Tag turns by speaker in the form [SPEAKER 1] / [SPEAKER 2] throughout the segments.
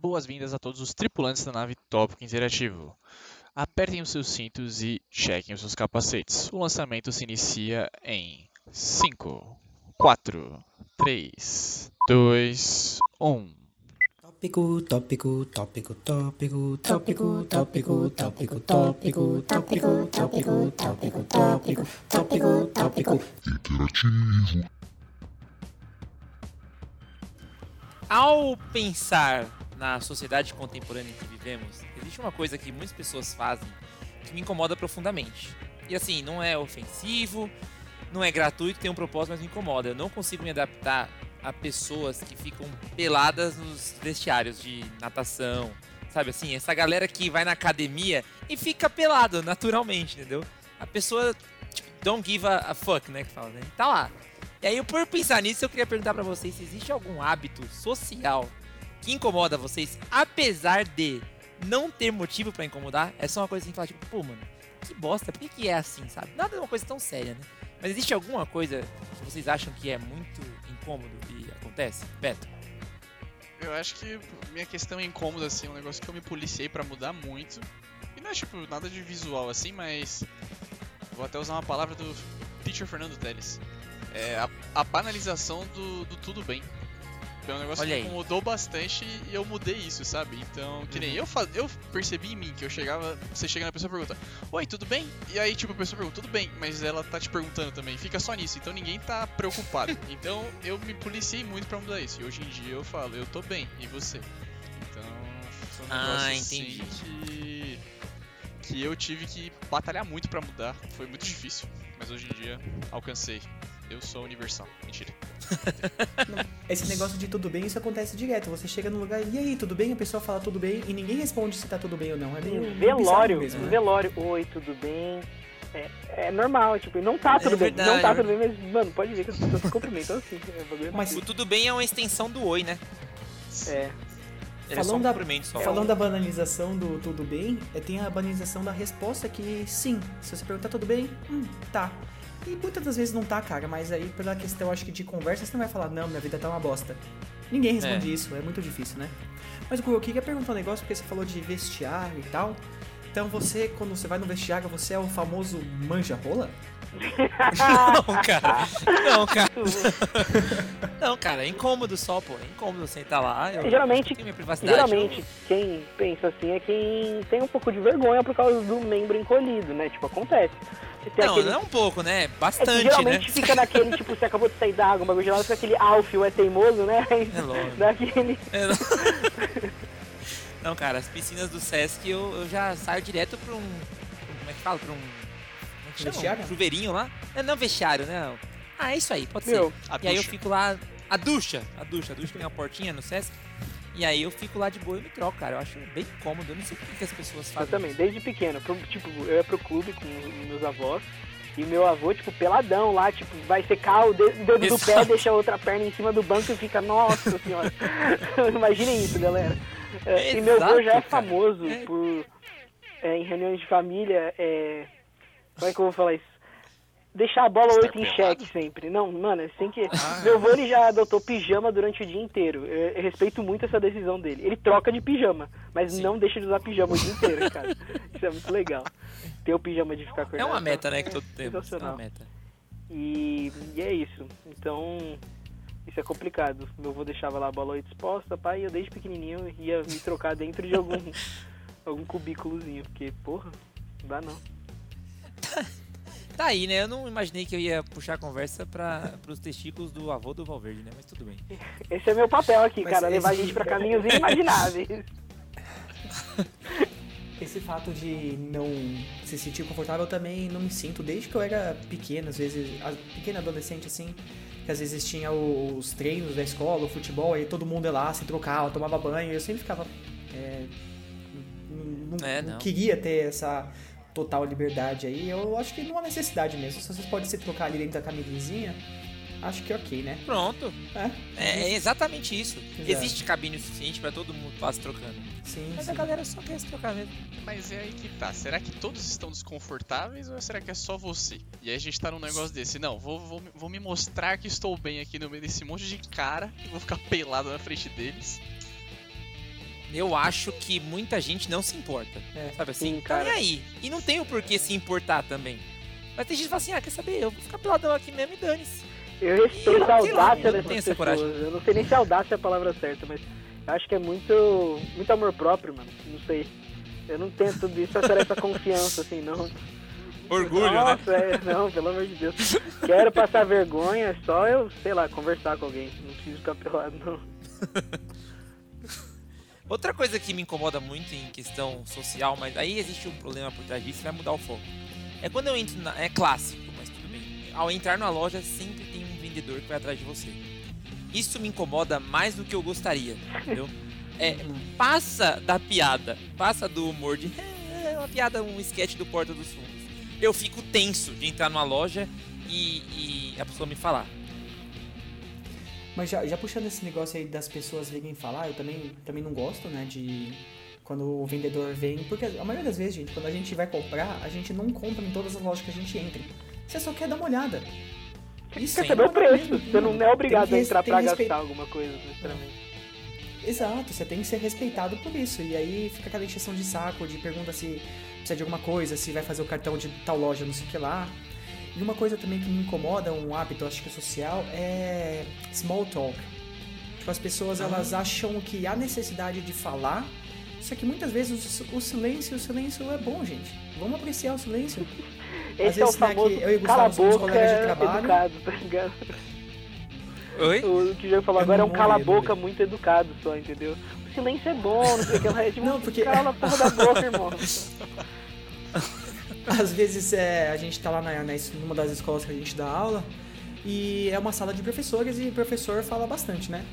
[SPEAKER 1] Boas-vindas a todos os tripulantes da nave Tópico Interativo. Apertem os seus cintos e chequem os seus capacetes. O lançamento se inicia em 5, 4, 3, 2, 1.
[SPEAKER 2] Tópico, tópico, tópico, tópico, tópico, tópico, tópico, tópico, tópico, tópico, tópico, tópico, tópico, tópico.
[SPEAKER 3] Interativo.
[SPEAKER 4] Ao pensar na sociedade contemporânea em que vivemos, existe uma coisa que muitas pessoas fazem que me incomoda profundamente. E assim, não é ofensivo, não é gratuito, tem um propósito, mas me incomoda. Eu não consigo me adaptar a pessoas que ficam peladas nos vestiários de natação. Sabe assim, essa galera que vai na academia e fica pelado naturalmente, entendeu? A pessoa, tipo, don't give a, a fuck, né? Que fala, né? Tá lá. E aí, por pensar nisso, eu queria perguntar pra vocês se existe algum hábito social que incomoda vocês, apesar de não ter motivo pra incomodar. É só uma coisa assim, falar, tipo, pô, mano, que bosta, por que, que é assim, sabe? Nada é uma coisa tão séria, né? Mas existe alguma coisa que vocês acham que é muito incômodo e acontece? Beto.
[SPEAKER 1] Eu acho que minha questão é incômoda, assim, é um negócio que eu me policiei pra mudar muito. E não é tipo nada de visual assim, mas. Vou até usar uma palavra do teacher Fernando Teles. É a, a banalização do, do tudo bem. É um negócio
[SPEAKER 4] Olha
[SPEAKER 1] que
[SPEAKER 4] aí.
[SPEAKER 1] incomodou bastante e eu mudei isso, sabe? Então, que nem eu, fa- eu percebi em mim que eu chegava, você chega na pessoa e pergunta, Oi, tudo bem? E aí, tipo, a pessoa pergunta, tudo bem, mas ela tá te perguntando também, fica só nisso, então ninguém tá preocupado. então eu me policiei muito pra mudar isso. E hoje em dia eu falo, eu tô bem, e você? Então, foi um
[SPEAKER 4] Ah,
[SPEAKER 1] negócio assim
[SPEAKER 4] entendi.
[SPEAKER 1] que. que eu tive que batalhar muito pra mudar. Foi muito difícil, mas hoje em dia alcancei. Eu sou universal. Mentira.
[SPEAKER 2] Esse negócio de tudo bem, isso acontece direto. Você chega num lugar, e aí, tudo bem? A pessoa fala tudo bem e ninguém responde se tá tudo bem ou não. É meio,
[SPEAKER 5] velório,
[SPEAKER 2] mesmo, né?
[SPEAKER 5] velório. Oi, tudo bem? É, é normal, tipo, não tá tudo
[SPEAKER 4] É
[SPEAKER 5] bem.
[SPEAKER 4] verdade,
[SPEAKER 5] não tá
[SPEAKER 4] é
[SPEAKER 5] tudo bem, mas, mano, pode ver que as pessoas se cumprimentam assim. É,
[SPEAKER 2] Mas
[SPEAKER 4] O tudo bem é uma extensão do oi, né?
[SPEAKER 5] é.
[SPEAKER 4] Ele é só
[SPEAKER 2] Falando
[SPEAKER 4] um
[SPEAKER 2] da-. Falando da banalização do tudo bem, é, tem a banalização da resposta que sim. Se você perguntar tudo bem, hum, tá. E muitas das vezes não tá, cara, mas aí pela questão, acho que de conversa, você não vai falar, não, minha vida tá uma bosta. Ninguém responde
[SPEAKER 4] É.
[SPEAKER 2] isso, é muito difícil, né? Mas, Gu, eu queria perguntar um negócio, porque você falou de vestiário e tal. Então você, quando você vai no vestiário, você é o famoso manja-rola?
[SPEAKER 4] Não, cara. Não, cara. Não, cara, é incômodo só, pô. É incômodo sentar lá. Eu,
[SPEAKER 5] Geralmente-. Geralmente, quem pensa assim é quem tem um pouco de vergonha por causa do membro encolhido, né? Tipo, acontece.
[SPEAKER 4] Não,
[SPEAKER 5] aquele...
[SPEAKER 4] não um pouco, né?
[SPEAKER 5] É que
[SPEAKER 4] Bastante, né?
[SPEAKER 5] geralmente fica naquele, tipo, você acabou de sair da água, o bagulho gelado, fica aquele alfio é teimoso, né? Aí
[SPEAKER 4] É lógico.
[SPEAKER 5] dá aquele...
[SPEAKER 4] É, não. Não, cara, as piscinas do Sesc eu, eu já saio direto um. pra um- Como é que fala? Pra um.
[SPEAKER 2] Vestiário?
[SPEAKER 4] Chuveirinho lá? É, não, vestiário, né? Ah, é isso aí, pode
[SPEAKER 5] Meu,
[SPEAKER 4] ser. E aí eu
[SPEAKER 1] ducha.
[SPEAKER 4] fico lá. A ducha, a ducha, a ducha tem uma portinha no Sesc. E aí eu fico lá de boa e me troco, cara. Eu acho bem cômodo. Eu não sei por que as pessoas
[SPEAKER 5] Eu
[SPEAKER 4] fazem.
[SPEAKER 5] também, desde pequeno. Pro- Tipo, eu ia pro clube com meus avós. E meu avô, tipo, peladão lá, tipo, vai secar o de- o dedo do pé,
[SPEAKER 4] Exato.
[SPEAKER 5] deixa a outra perna em cima do banco e fica, nossa senhora. Imaginem isso, galera. É, e meu avô
[SPEAKER 4] Exato,
[SPEAKER 5] já é
[SPEAKER 4] cara.
[SPEAKER 5] famoso
[SPEAKER 4] É.
[SPEAKER 5] por, é, em reuniões de família, é, como é que eu vou falar isso? Deixar a bola
[SPEAKER 1] Estar
[SPEAKER 5] 8 em
[SPEAKER 1] pelado?
[SPEAKER 5] xeque sempre. Não, mano, assim que.
[SPEAKER 4] Ah.
[SPEAKER 5] Meu avô ele já adotou pijama durante o dia inteiro. Eu, eu respeito muito essa decisão dele. Ele troca de pijama, mas
[SPEAKER 4] Sim.
[SPEAKER 5] não deixa de usar pijama o dia inteiro, cara. Isso é muito legal. Ter o pijama de ficar
[SPEAKER 4] É
[SPEAKER 5] acordado.
[SPEAKER 4] uma meta, né? Que todo temos. É uma meta.
[SPEAKER 5] E, e é isso. Então, isso é complicado. Meu avô deixava lá a bola 8 exposta, pai, e eu desde pequenininho ia me trocar dentro de algum, algum cubículozinho, porque, porra, não dá não.
[SPEAKER 4] Tá aí, né? Eu não imaginei que eu ia puxar a conversa para pros testículos do avô do Valverde, né? Mas tudo bem.
[SPEAKER 5] Esse é meu papel aqui,
[SPEAKER 2] Mas
[SPEAKER 5] cara, levar a
[SPEAKER 2] esse-
[SPEAKER 5] gente pra caminhos inimagináveis.
[SPEAKER 2] Esse fato de não se sentir confortável eu também não me sinto desde que eu era pequeno, às vezes, a- pequeno adolescente assim, que às vezes tinha os treinos da escola, o futebol, aí todo mundo ia lá, se trocava, tomava banho, e eu sempre ficava. é, não-
[SPEAKER 4] É,
[SPEAKER 2] não
[SPEAKER 4] não.
[SPEAKER 2] queria ter essa total liberdade aí. Eu acho que não há necessidade mesmo. Se vocês podem se trocar ali dentro da camisinha, acho que é ok, né?
[SPEAKER 4] Pronto.
[SPEAKER 2] É,
[SPEAKER 4] É, é exatamente isso.
[SPEAKER 2] Exato.
[SPEAKER 4] Existe cabine o suficiente pra todo mundo estar se trocando.
[SPEAKER 2] sim,
[SPEAKER 4] Mas
[SPEAKER 2] sim.
[SPEAKER 4] a galera só quer se trocar mesmo.
[SPEAKER 1] Mas é aí que tá. Será que todos estão desconfortáveis ou será que é só você? E aí a gente tá num negócio desse. Não, vou, vou, vou me mostrar que estou bem aqui no meio desse monte de cara e vou ficar pelado na frente deles.
[SPEAKER 4] Eu acho que muita gente não se importa.
[SPEAKER 2] É.
[SPEAKER 4] Sabe assim?
[SPEAKER 5] Sim,
[SPEAKER 4] tá
[SPEAKER 5] cara.
[SPEAKER 4] nem aí. E não tem o porquê se importar também. Mas tem gente que fala assim, ah, quer saber? Eu vou ficar peladão aqui mesmo e dane-se.
[SPEAKER 5] Eu respeito a
[SPEAKER 4] lá,
[SPEAKER 5] audácia
[SPEAKER 4] eu não tenho
[SPEAKER 5] dessas
[SPEAKER 4] essa
[SPEAKER 5] pessoas.
[SPEAKER 4] coragem.
[SPEAKER 5] Eu não sei nem se audácia é a palavra certa, mas eu acho que é muito, muito amor próprio, mano. Não sei. Eu não tenho tudo isso, essa, essa confiança, assim, não.
[SPEAKER 4] Orgulho, né?
[SPEAKER 5] Nossa, é, não, pelo amor de Deus. Quero passar vergonha, é só eu, sei lá, conversar com alguém. Não preciso ficar pelado, não.
[SPEAKER 4] Outra coisa que me incomoda muito em questão social, mas aí existe um problema por trás disso, vai mudar o foco. É quando eu entro na. É clássico, mas tudo bem. Ao entrar na loja, sempre tem um vendedor que vai atrás de você. Isso me incomoda mais do que eu gostaria, entendeu? É, passa da piada, passa do humor de. É uma piada, um sketch do Porta dos Fundos. Eu fico tenso de entrar numa loja e, e a pessoa me falar.
[SPEAKER 2] Mas já, já puxando esse negócio aí das pessoas virem falar, eu também, também não gosto, né, de quando o vendedor vem, porque a maioria das vezes, gente, quando a gente vai comprar, a gente não compra em todas as lojas que a gente entra. Você só quer dar uma olhada. Isso
[SPEAKER 5] Quer
[SPEAKER 2] é
[SPEAKER 5] saber o preço. Você não é obrigado a entrar pra
[SPEAKER 2] que
[SPEAKER 5] gastar alguma coisa, necessariamente.
[SPEAKER 2] Exato, você tem que ser respeitado por isso. E aí fica aquela encheção de saco, de pergunta se precisa de alguma coisa, se vai fazer o cartão de tal loja, não sei o que lá. E uma coisa também que me incomoda, um hábito, acho que social, é small talk. Tipo, as pessoas elas acham que há necessidade de falar, só que muitas vezes o, o silêncio, o silêncio é bom, gente. Vamos apreciar o silêncio. Às
[SPEAKER 5] Esse é o
[SPEAKER 2] vezes, né,
[SPEAKER 5] famoso
[SPEAKER 2] que eu e o
[SPEAKER 5] cala a
[SPEAKER 2] Gustavo somos
[SPEAKER 5] boca
[SPEAKER 2] colegas de trabalho.
[SPEAKER 5] educado, tá ligado?
[SPEAKER 4] Oi?
[SPEAKER 5] O que o Diego falou
[SPEAKER 2] Eu
[SPEAKER 5] agora é um cala a
[SPEAKER 2] morri, eu
[SPEAKER 5] boca
[SPEAKER 2] não
[SPEAKER 5] muito educado só, entendeu? O silêncio é bom, não sei o que lá. É tipo,
[SPEAKER 2] Não, porque-
[SPEAKER 5] cala a porra da boca, irmão.
[SPEAKER 2] Às vezes é, a gente tá lá na, na, numa das escolas que a gente dá aula e é uma sala de professores e o professor fala bastante, né?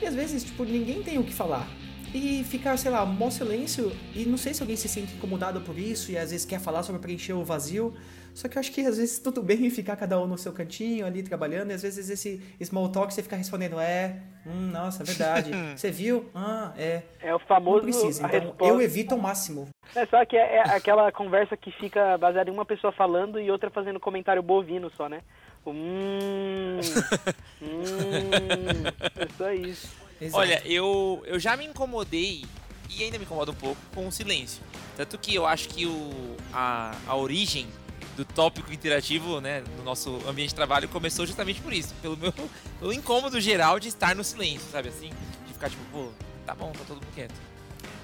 [SPEAKER 2] E às vezes, tipo, ninguém tem o que falar. E fica, sei lá, mó silêncio e não sei se alguém se sente incomodado por isso e às vezes quer falar sobre preencher o vazio. Só que eu acho que às vezes tudo bem ficar cada um no seu cantinho ali trabalhando e às vezes esse small talk você fica respondendo, é, hum, nossa, verdade. Você viu? Ah, é.
[SPEAKER 5] É o
[SPEAKER 2] Não
[SPEAKER 5] famoso.
[SPEAKER 2] precisa.
[SPEAKER 5] a
[SPEAKER 2] Então
[SPEAKER 5] resposta.
[SPEAKER 2] eu evito ao máximo.
[SPEAKER 5] É só que é, é aquela conversa que fica baseada em uma pessoa falando e outra fazendo comentário bovino só, né? O hum. hum. É só isso.
[SPEAKER 2] Exato.
[SPEAKER 4] Olha, eu, eu já me incomodei e ainda me incomoda um pouco com o silêncio. Tanto que eu acho que o, a, a origem do tópico interativo, né, no nosso ambiente de trabalho começou justamente por isso, pelo meu pelo incômodo geral de estar no silêncio, sabe assim? De ficar tipo, pô, tá bom, tá todo mundo quieto.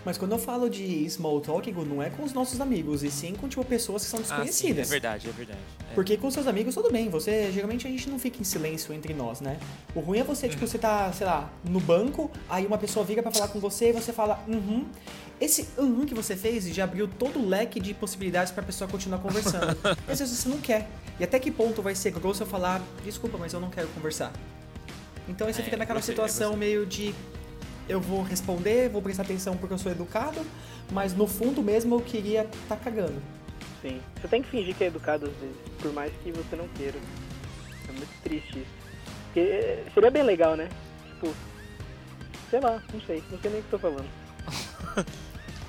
[SPEAKER 2] Mas quando eu falo de small talk, não é com os nossos amigos, e sim com tipo pessoas que são
[SPEAKER 4] Ah, sim,
[SPEAKER 2] desconhecidas.
[SPEAKER 4] é verdade, é verdade. É.
[SPEAKER 2] Porque com seus amigos tudo bem, você geralmente a gente não fica em silêncio entre nós, né? O ruim é você, tipo, você tá, sei lá, no banco, aí uma pessoa vira pra falar com você e você fala, uhum. Esse uhum que você fez já abriu todo o leque de possibilidades pra pessoa continuar conversando. e às vezes você não quer. E até que ponto vai ser grosso eu falar, desculpa, mas eu não quero conversar. Então aí você
[SPEAKER 4] É,
[SPEAKER 2] fica naquela
[SPEAKER 4] gostei,
[SPEAKER 2] situação meio de eu vou responder, vou prestar atenção porque eu sou educado, mas no fundo mesmo eu queria tá cagando.
[SPEAKER 5] Sim. Você tem que fingir que é educado às vezes, por mais que você não queira. É muito triste isso. Porque eh, seria bem legal, né? Tipo, sei lá, não sei, não sei nem o que tô falando.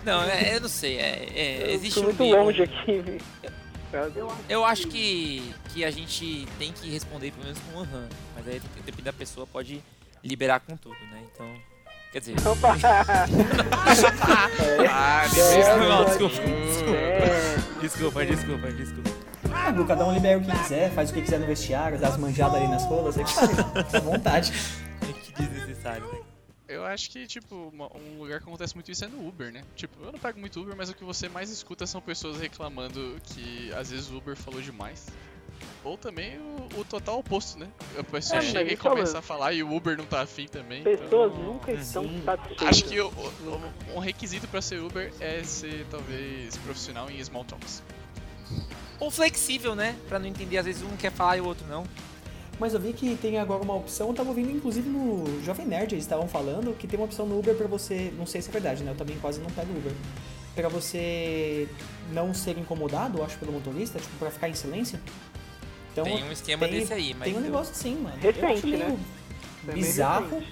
[SPEAKER 4] Não, é, eu não sei, é, é,
[SPEAKER 5] Eu
[SPEAKER 4] existe
[SPEAKER 5] tô
[SPEAKER 4] um
[SPEAKER 5] muito
[SPEAKER 4] meio-
[SPEAKER 5] longe aqui.
[SPEAKER 4] Eu acho que, que a gente tem que responder pelo menos com um aham. Mas aí depende da pessoa, pode liberar com tudo, né? Então. Quer dizer.
[SPEAKER 5] Opa!
[SPEAKER 4] ah,
[SPEAKER 5] É,
[SPEAKER 4] não,
[SPEAKER 5] pode
[SPEAKER 4] desculpa.
[SPEAKER 5] É,
[SPEAKER 4] Desculpa, desculpa, desculpa.
[SPEAKER 2] Ah, Gu, cada um libera o que quiser, faz o que quiser no vestiário, dá as manjadas ali nas rolas, sabe, à vontade.
[SPEAKER 4] Que desnecessário, né?
[SPEAKER 1] Eu acho que, tipo, um lugar que acontece muito isso é no Uber, né? Tipo, eu não pego muito Uber, mas o que você mais escuta são pessoas reclamando que às vezes o Uber falou demais. Ou também o, o total oposto, né? A pessoa
[SPEAKER 5] É,
[SPEAKER 1] chega e
[SPEAKER 5] é
[SPEAKER 1] começa a falar e o Uber não tá afim também.
[SPEAKER 5] pessoas
[SPEAKER 1] então...
[SPEAKER 5] nunca estão
[SPEAKER 2] Sim.
[SPEAKER 5] satisfeitas.
[SPEAKER 1] Acho que o- o- um requisito pra ser Uber é ser, talvez, profissional em small talks.
[SPEAKER 4] Ou flexível, né? Pra não entender, às vezes um quer falar e o outro não.
[SPEAKER 2] Mas eu vi que tem agora uma opção, eu tava ouvindo inclusive no Jovem Nerd, eles estavam falando que tem uma opção no Uber pra você, não sei se é verdade, né? Eu também quase não pego Uber. Pra você não ser incomodado, eu acho, pelo motorista, tipo, pra ficar em silêncio. Então,
[SPEAKER 4] tem um esquema
[SPEAKER 2] tem-
[SPEAKER 4] desse aí, mas.
[SPEAKER 2] tem um
[SPEAKER 4] eu-
[SPEAKER 2] negócio assim, mano.
[SPEAKER 5] Recente,
[SPEAKER 2] eu acho meio
[SPEAKER 5] né? É
[SPEAKER 2] bizarro.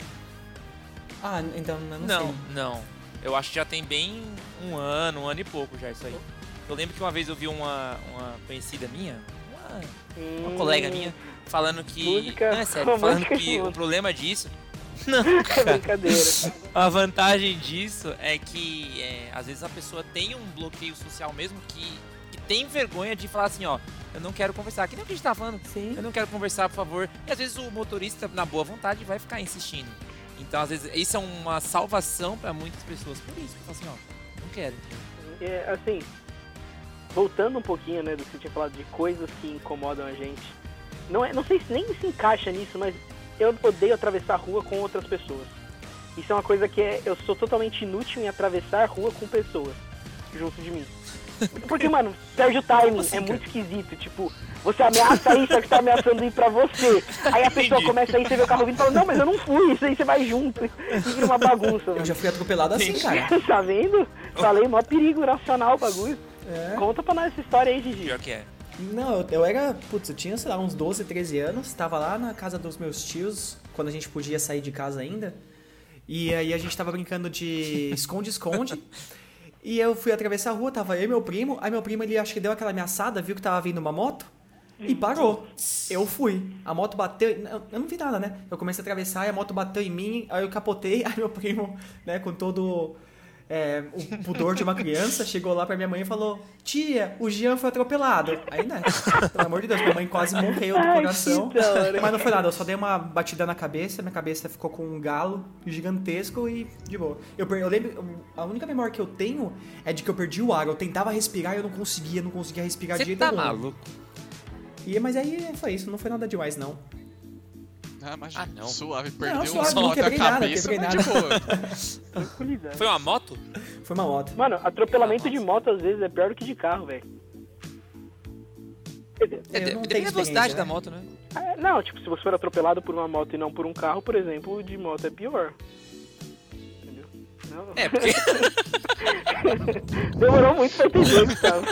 [SPEAKER 2] Ah, então eu não,
[SPEAKER 4] Não,
[SPEAKER 2] sei.
[SPEAKER 4] não. Eu acho que já tem bem um ano, um ano e pouco já isso aí. Eu lembro que uma vez eu vi uma, uma conhecida minha, uma, uma
[SPEAKER 5] Hum,
[SPEAKER 4] colega minha, falando que.
[SPEAKER 5] Música
[SPEAKER 4] não, é sério, falando que o problema disso Não,
[SPEAKER 5] É
[SPEAKER 4] cara.
[SPEAKER 5] brincadeira.
[SPEAKER 4] A vantagem disso é que é, às vezes a pessoa tem um bloqueio social mesmo que, que tem vergonha de falar assim, ó, eu não quero conversar. Que nem o que a gente tá falando.
[SPEAKER 2] Sim.
[SPEAKER 4] Eu não quero conversar, por favor. E às vezes o motorista, na boa vontade, vai ficar insistindo. Então, às vezes, isso é uma salvação pra muitas pessoas. Por isso, que fala assim, ó, não quero.
[SPEAKER 5] É, assim, voltando um pouquinho, né, do que você tinha falado de coisas que incomodam a gente. Não, é, não sei se nem se encaixa nisso, mas eu odeio atravessar a rua com outras pessoas. Isso é uma coisa que é, eu sou totalmente inútil em atravessar a rua com pessoas junto de mim. Porque, mano, perde o timing,
[SPEAKER 4] assim,
[SPEAKER 5] é
[SPEAKER 4] cara?
[SPEAKER 5] muito esquisito. Tipo, você ameaça isso, só que tá ameaçando ir pra você. Aí a pessoa
[SPEAKER 4] Entendi.
[SPEAKER 5] começa a ir, você vê o carro vindo e fala, não, mas eu não fui, isso aí você vai junto. E vira uma bagunça,
[SPEAKER 2] Eu
[SPEAKER 5] mano.
[SPEAKER 2] já fui atropelado assim, cara.
[SPEAKER 5] tá vendo? Falei, mó perigo nacional o bagulho.
[SPEAKER 2] É.
[SPEAKER 5] Conta pra nós essa história aí, Gigi.
[SPEAKER 4] Pior que é.
[SPEAKER 2] Não, eu, eu era, putz, eu tinha, sei lá, uns 12, 13 anos, tava lá na casa dos meus tios, quando a gente podia sair de casa ainda. E aí a gente tava brincando de esconde-esconde. e eu fui atravessar a rua, tava eu e meu primo. Aí meu primo, ele acho que deu aquela ameaçada, viu que tava vindo uma moto. E parou. Eu fui. A moto bateu. Eu eu não vi nada, né? Eu comecei a atravessar e a moto bateu em mim. Aí eu capotei. Aí meu primo, né, com todo é, o pudor de uma criança, chegou lá pra minha mãe e falou: Tia, o Jean foi atropelado. Aí, né? Pelo amor de Deus, minha mãe quase morreu do
[SPEAKER 5] Ai,
[SPEAKER 2] coração.
[SPEAKER 5] hora.
[SPEAKER 2] Mas não foi nada, eu só dei uma batida na cabeça, minha cabeça ficou com um galo gigantesco e de boa. Eu, eu lembro, a única memória que eu tenho é de que eu perdi o ar. Eu tentava respirar e eu não conseguia, não conseguia respirar de
[SPEAKER 4] Você
[SPEAKER 2] jeito
[SPEAKER 4] tá
[SPEAKER 2] nenhum.
[SPEAKER 4] maluco?
[SPEAKER 2] E, mas aí foi isso, não foi nada demais, não.
[SPEAKER 1] Ah, imagina.
[SPEAKER 4] Ah, não.
[SPEAKER 1] Suave, perdeu
[SPEAKER 2] Não, suave,
[SPEAKER 1] um
[SPEAKER 2] não quebrei nada,
[SPEAKER 1] cabeça,
[SPEAKER 2] quebrei
[SPEAKER 1] mas de boa.
[SPEAKER 5] Tranquilidade.
[SPEAKER 4] Foi uma moto?
[SPEAKER 2] Foi uma moto.
[SPEAKER 5] Mano, atropelamento de moto às vezes é pior do que de carro, velho.
[SPEAKER 4] É, depende da velocidade
[SPEAKER 2] experiência,
[SPEAKER 4] da
[SPEAKER 2] né?
[SPEAKER 4] moto, né?
[SPEAKER 5] ah, Não, tipo, se você for atropelado por uma moto e não por um carro, por exemplo, de moto é pior. Entendeu? Não.
[SPEAKER 4] É, porque
[SPEAKER 5] Demorou muito pra entender, Gustavo.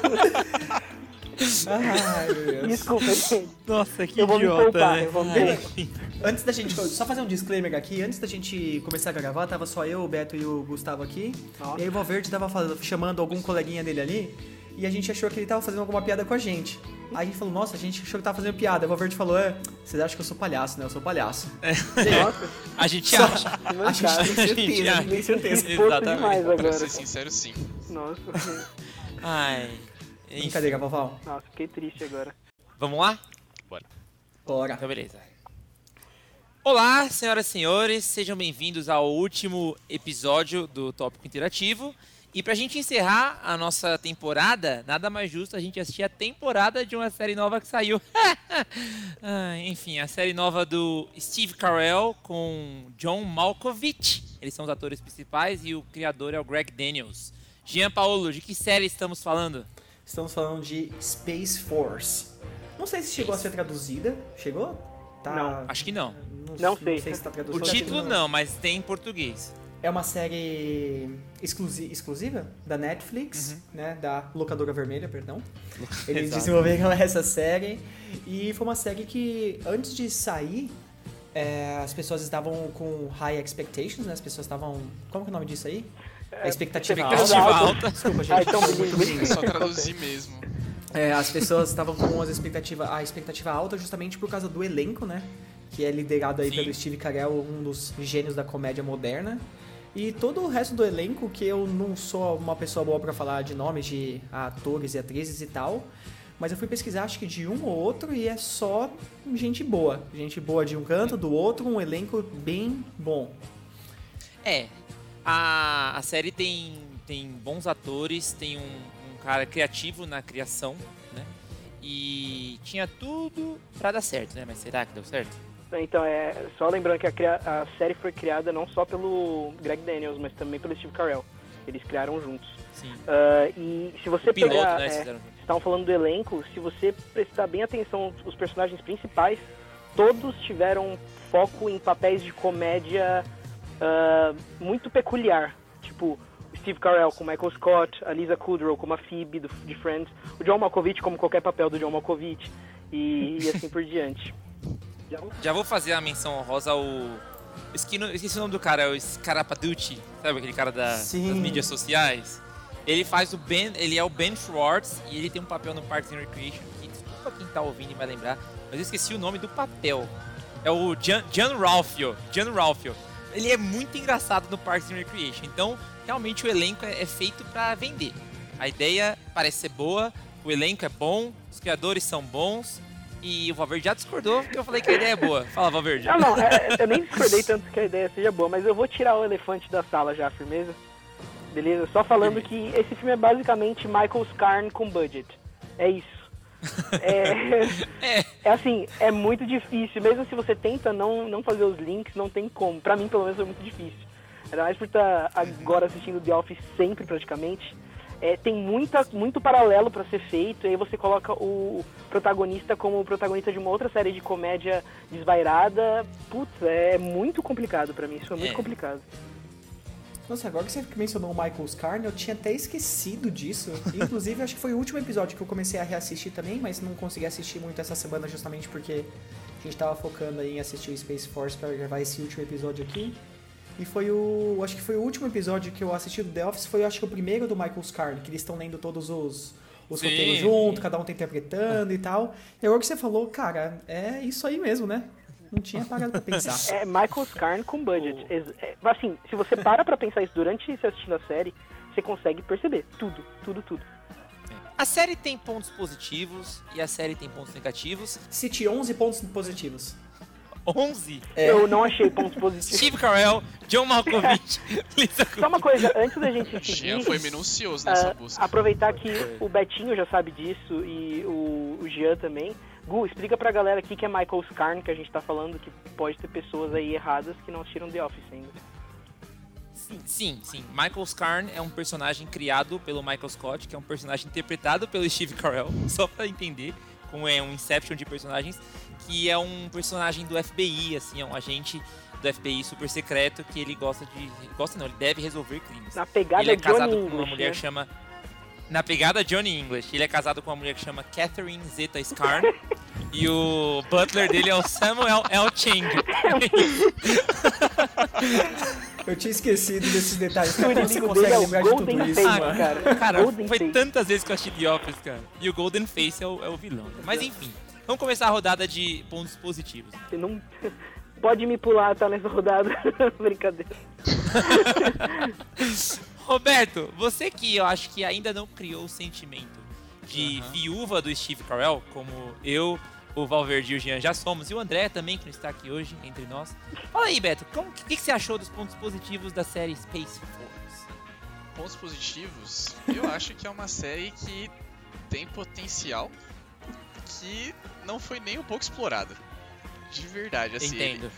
[SPEAKER 2] Ai, meu Deus.
[SPEAKER 5] Desculpa, gente.
[SPEAKER 4] Nossa, que
[SPEAKER 5] Eu vou me
[SPEAKER 4] idiota,
[SPEAKER 5] poupar,
[SPEAKER 4] né?
[SPEAKER 5] eu vou me poupar.
[SPEAKER 2] Antes da gente. Só fazer um disclaimer aqui. Antes da gente começar a gravar, tava só eu, o Beto e o Gustavo aqui.
[SPEAKER 5] Ó.
[SPEAKER 2] E aí o Valverde tava fal- chamando algum coleguinha dele ali. E a gente achou que ele tava fazendo alguma piada com a gente. Aí a gente falou, nossa, a gente achou que tava fazendo piada. O Valverde falou, é, vocês acham que eu sou palhaço, né? Eu sou palhaço.
[SPEAKER 5] Nossa,
[SPEAKER 4] A gente acha.
[SPEAKER 2] A gente tem certeza,
[SPEAKER 4] A gente
[SPEAKER 2] tem certeza.
[SPEAKER 4] Exatamente.
[SPEAKER 5] demais
[SPEAKER 1] Pra
[SPEAKER 5] agora.
[SPEAKER 1] ser sincero, sim.
[SPEAKER 5] Nossa,
[SPEAKER 4] Ai. Enfim.
[SPEAKER 2] Brincadeira, Valval.
[SPEAKER 5] nossa, fiquei triste agora.
[SPEAKER 4] Vamos lá?
[SPEAKER 2] Bora.
[SPEAKER 4] Então, beleza. Olá, senhoras e senhores, sejam bem-vindos ao último episódio do Tópico Interativo. E pra gente encerrar a nossa temporada, nada mais justo a gente assistir a temporada de uma série nova que saiu. Ah, enfim, a série nova do Steve Carell com John Malkovich. Eles são os atores principais e o criador é o Greg Daniels. Jean Paulo, de que série estamos falando?
[SPEAKER 2] Estamos falando de Space Force. Não sei se chegou a ser traduzida. Chegou? Tá...
[SPEAKER 5] Não,
[SPEAKER 4] Acho que não.
[SPEAKER 5] Não sei.
[SPEAKER 2] se tá
[SPEAKER 4] O
[SPEAKER 2] traduzido.
[SPEAKER 4] título não, mas tem em português.
[SPEAKER 2] É uma série exclusi- exclusiva da Netflix, né? Da locadora vermelha, perdão. Eles desenvolveram essa série e foi uma série que antes de sair é, as pessoas estavam com high expectations, né? As pessoas estavam. Como que é o nome disso aí? A expectativa,
[SPEAKER 4] Expectativa
[SPEAKER 2] alta.
[SPEAKER 4] alta.
[SPEAKER 2] Desculpa, gente.
[SPEAKER 5] Ah, então,
[SPEAKER 2] bilíngue.
[SPEAKER 1] Só traduzir mesmo.
[SPEAKER 2] É, as pessoas estavam com as expectativa, a expectativa alta justamente por causa do elenco, né? Que é liderado aí
[SPEAKER 4] Sim.
[SPEAKER 2] pelo Steve Carell, um dos gênios da comédia moderna. E todo o resto do elenco, que eu não sou uma pessoa boa pra falar de nomes de atores e atrizes e tal, mas eu fui pesquisar acho que de um ou outro e é só gente boa. Gente boa de um canto, do outro, um elenco bem bom.
[SPEAKER 4] É, a, a série tem, tem bons atores, tem um, um cara criativo na criação, né? E tinha tudo pra dar certo, né? Mas será que deu certo?
[SPEAKER 5] Então, é só lembrando que a, a série foi criada não só pelo Greg Daniels, mas também pelo Steve Carell. Eles criaram juntos.
[SPEAKER 4] Sim.
[SPEAKER 5] Ah, e se você
[SPEAKER 4] O piloto,
[SPEAKER 5] pegar.
[SPEAKER 4] né?
[SPEAKER 5] é. Vocês estavam falando do elenco, se você prestar bem atenção, os personagens principais, todos tiveram foco em papéis de comédia ah, muito peculiar. Tipo, Steve Carell como Michael Scott, a Lisa Kudrow como a Phoebe do, de Friends, o John Malkovich como qualquer papel do John Malkovich, e, e assim por diante. Já vou-
[SPEAKER 4] Já vou fazer a menção honrosa ao. Esqueci, no- esqueci o nome do cara, é o Scarapaducci, sabe aquele cara da-
[SPEAKER 2] Sim.
[SPEAKER 4] das mídias sociais? Ele faz o Ben, ele é o Ben Schwartz e ele tem um papel no Parks and Recreation que, desculpa quem tá ouvindo e vai lembrar, mas eu esqueci o nome do papel. É o Gian, Gian Ralphio, Gian Ralphio. Ele é muito engraçado no Parks and Recreation. Então, realmente o elenco é, é feito para vender. A ideia parece ser boa, o elenco é bom, os criadores são bons. E o Valverde já discordou porque eu falei que a ideia é boa. Fala, Valverde.
[SPEAKER 5] Não, não, é, eu nem discordei tanto que a ideia seja boa, mas eu vou tirar o elefante da sala já, firmeza? Beleza? Só falando que esse filme é basicamente Michael Scarn com budget. É isso. É,
[SPEAKER 4] É.
[SPEAKER 5] é assim, é muito difícil. Mesmo se você tenta não, não fazer os links, não tem como. Pra mim, pelo menos, é muito difícil. Ainda mais por estar agora assistindo The Office sempre, praticamente. É, tem muita, muito paralelo pra ser feito, e aí você coloca o protagonista como o protagonista de uma outra série de comédia desvairada. Putz, é muito complicado pra mim, isso é muito
[SPEAKER 4] É.
[SPEAKER 5] complicado.
[SPEAKER 2] Nossa, agora que você mencionou o Michael Scarn, eu tinha até esquecido disso. Inclusive, acho que foi o último episódio que eu comecei a reassistir também, mas não consegui assistir muito essa semana justamente porque a gente tava focando aí em assistir Space Force pra gravar esse último episódio aqui. E foi o. Acho que foi o último episódio que eu assisti do The Office, foi acho que o primeiro do Michael Scarn, que eles estão lendo todos os, os
[SPEAKER 4] Sim.
[SPEAKER 2] roteiros junto, cada um tá interpretando e tal. E agora que você falou, cara, é isso aí mesmo, né? Não tinha parado pra pensar.
[SPEAKER 5] É Michael Scarn com budget. Ex- é, assim, se você para pra pensar isso durante você assistindo a série, você consegue perceber tudo, tudo, tudo.
[SPEAKER 4] A série tem pontos positivos e a série tem pontos negativos.
[SPEAKER 2] Cite 11 pontos positivos.
[SPEAKER 4] 11.
[SPEAKER 2] É.
[SPEAKER 5] Eu não achei pontos positivos.
[SPEAKER 4] Steve Carell, John Malkovich, Lisa
[SPEAKER 5] Só uma coisa, antes da gente
[SPEAKER 1] O
[SPEAKER 5] seguir,
[SPEAKER 1] Jean foi minucioso nessa
[SPEAKER 5] ah,
[SPEAKER 1] busca.
[SPEAKER 5] aproveitar que o Betinho já sabe disso e o, o Jean também. Gu, explica pra galera aqui que é Michael Scarn que a gente tá falando, que pode ter pessoas aí erradas que não assistiram The Office ainda.
[SPEAKER 4] Sim, sim. Michael Scarn é um personagem criado pelo Michael Scott, que é um personagem interpretado pelo Steve Carell, só pra entender como é um Inception de personagens, que é um personagem do FBI, assim, é um agente do FBI super secreto que ele gosta de. Gosta não, ele deve resolver crimes.
[SPEAKER 5] Na pegada
[SPEAKER 4] ele é
[SPEAKER 5] Johnny
[SPEAKER 4] casado com uma mulher
[SPEAKER 5] né?
[SPEAKER 4] que chama. Na pegada Johnny English, ele é casado com uma mulher que chama Catherine Zeta Scarn. e o butler dele é o Samuel L. Chang.
[SPEAKER 2] Eu tinha esquecido desses detalhes.
[SPEAKER 5] O
[SPEAKER 2] Como você
[SPEAKER 5] inimigo
[SPEAKER 2] consegue
[SPEAKER 5] dele é o
[SPEAKER 2] lembrar de tudo
[SPEAKER 5] Golden
[SPEAKER 2] isso,
[SPEAKER 5] Face,
[SPEAKER 2] mano?
[SPEAKER 5] cara.
[SPEAKER 4] Cara, foi
[SPEAKER 5] Face.
[SPEAKER 4] tantas vezes que eu assisti The Office, cara. E o Golden Face é o, é o vilão. Mas enfim, vamos começar a rodada de pontos positivos.
[SPEAKER 5] Você não pode me pular, tá nessa rodada. Brincadeira.
[SPEAKER 4] Roberto, você que eu acho que ainda não criou o sentimento de
[SPEAKER 1] Aham.
[SPEAKER 4] viúva do Steve Carell, como eu, o Valverde e o Jean já somos, e o André também, que não está aqui hoje entre nós. Fala aí, Beto, o que, que você achou dos pontos positivos da série Space Force?
[SPEAKER 1] Pontos positivos, eu acho que é uma série que tem potencial que não foi nem um pouco explorada. De verdade, assim.
[SPEAKER 4] Entendo.
[SPEAKER 1] ele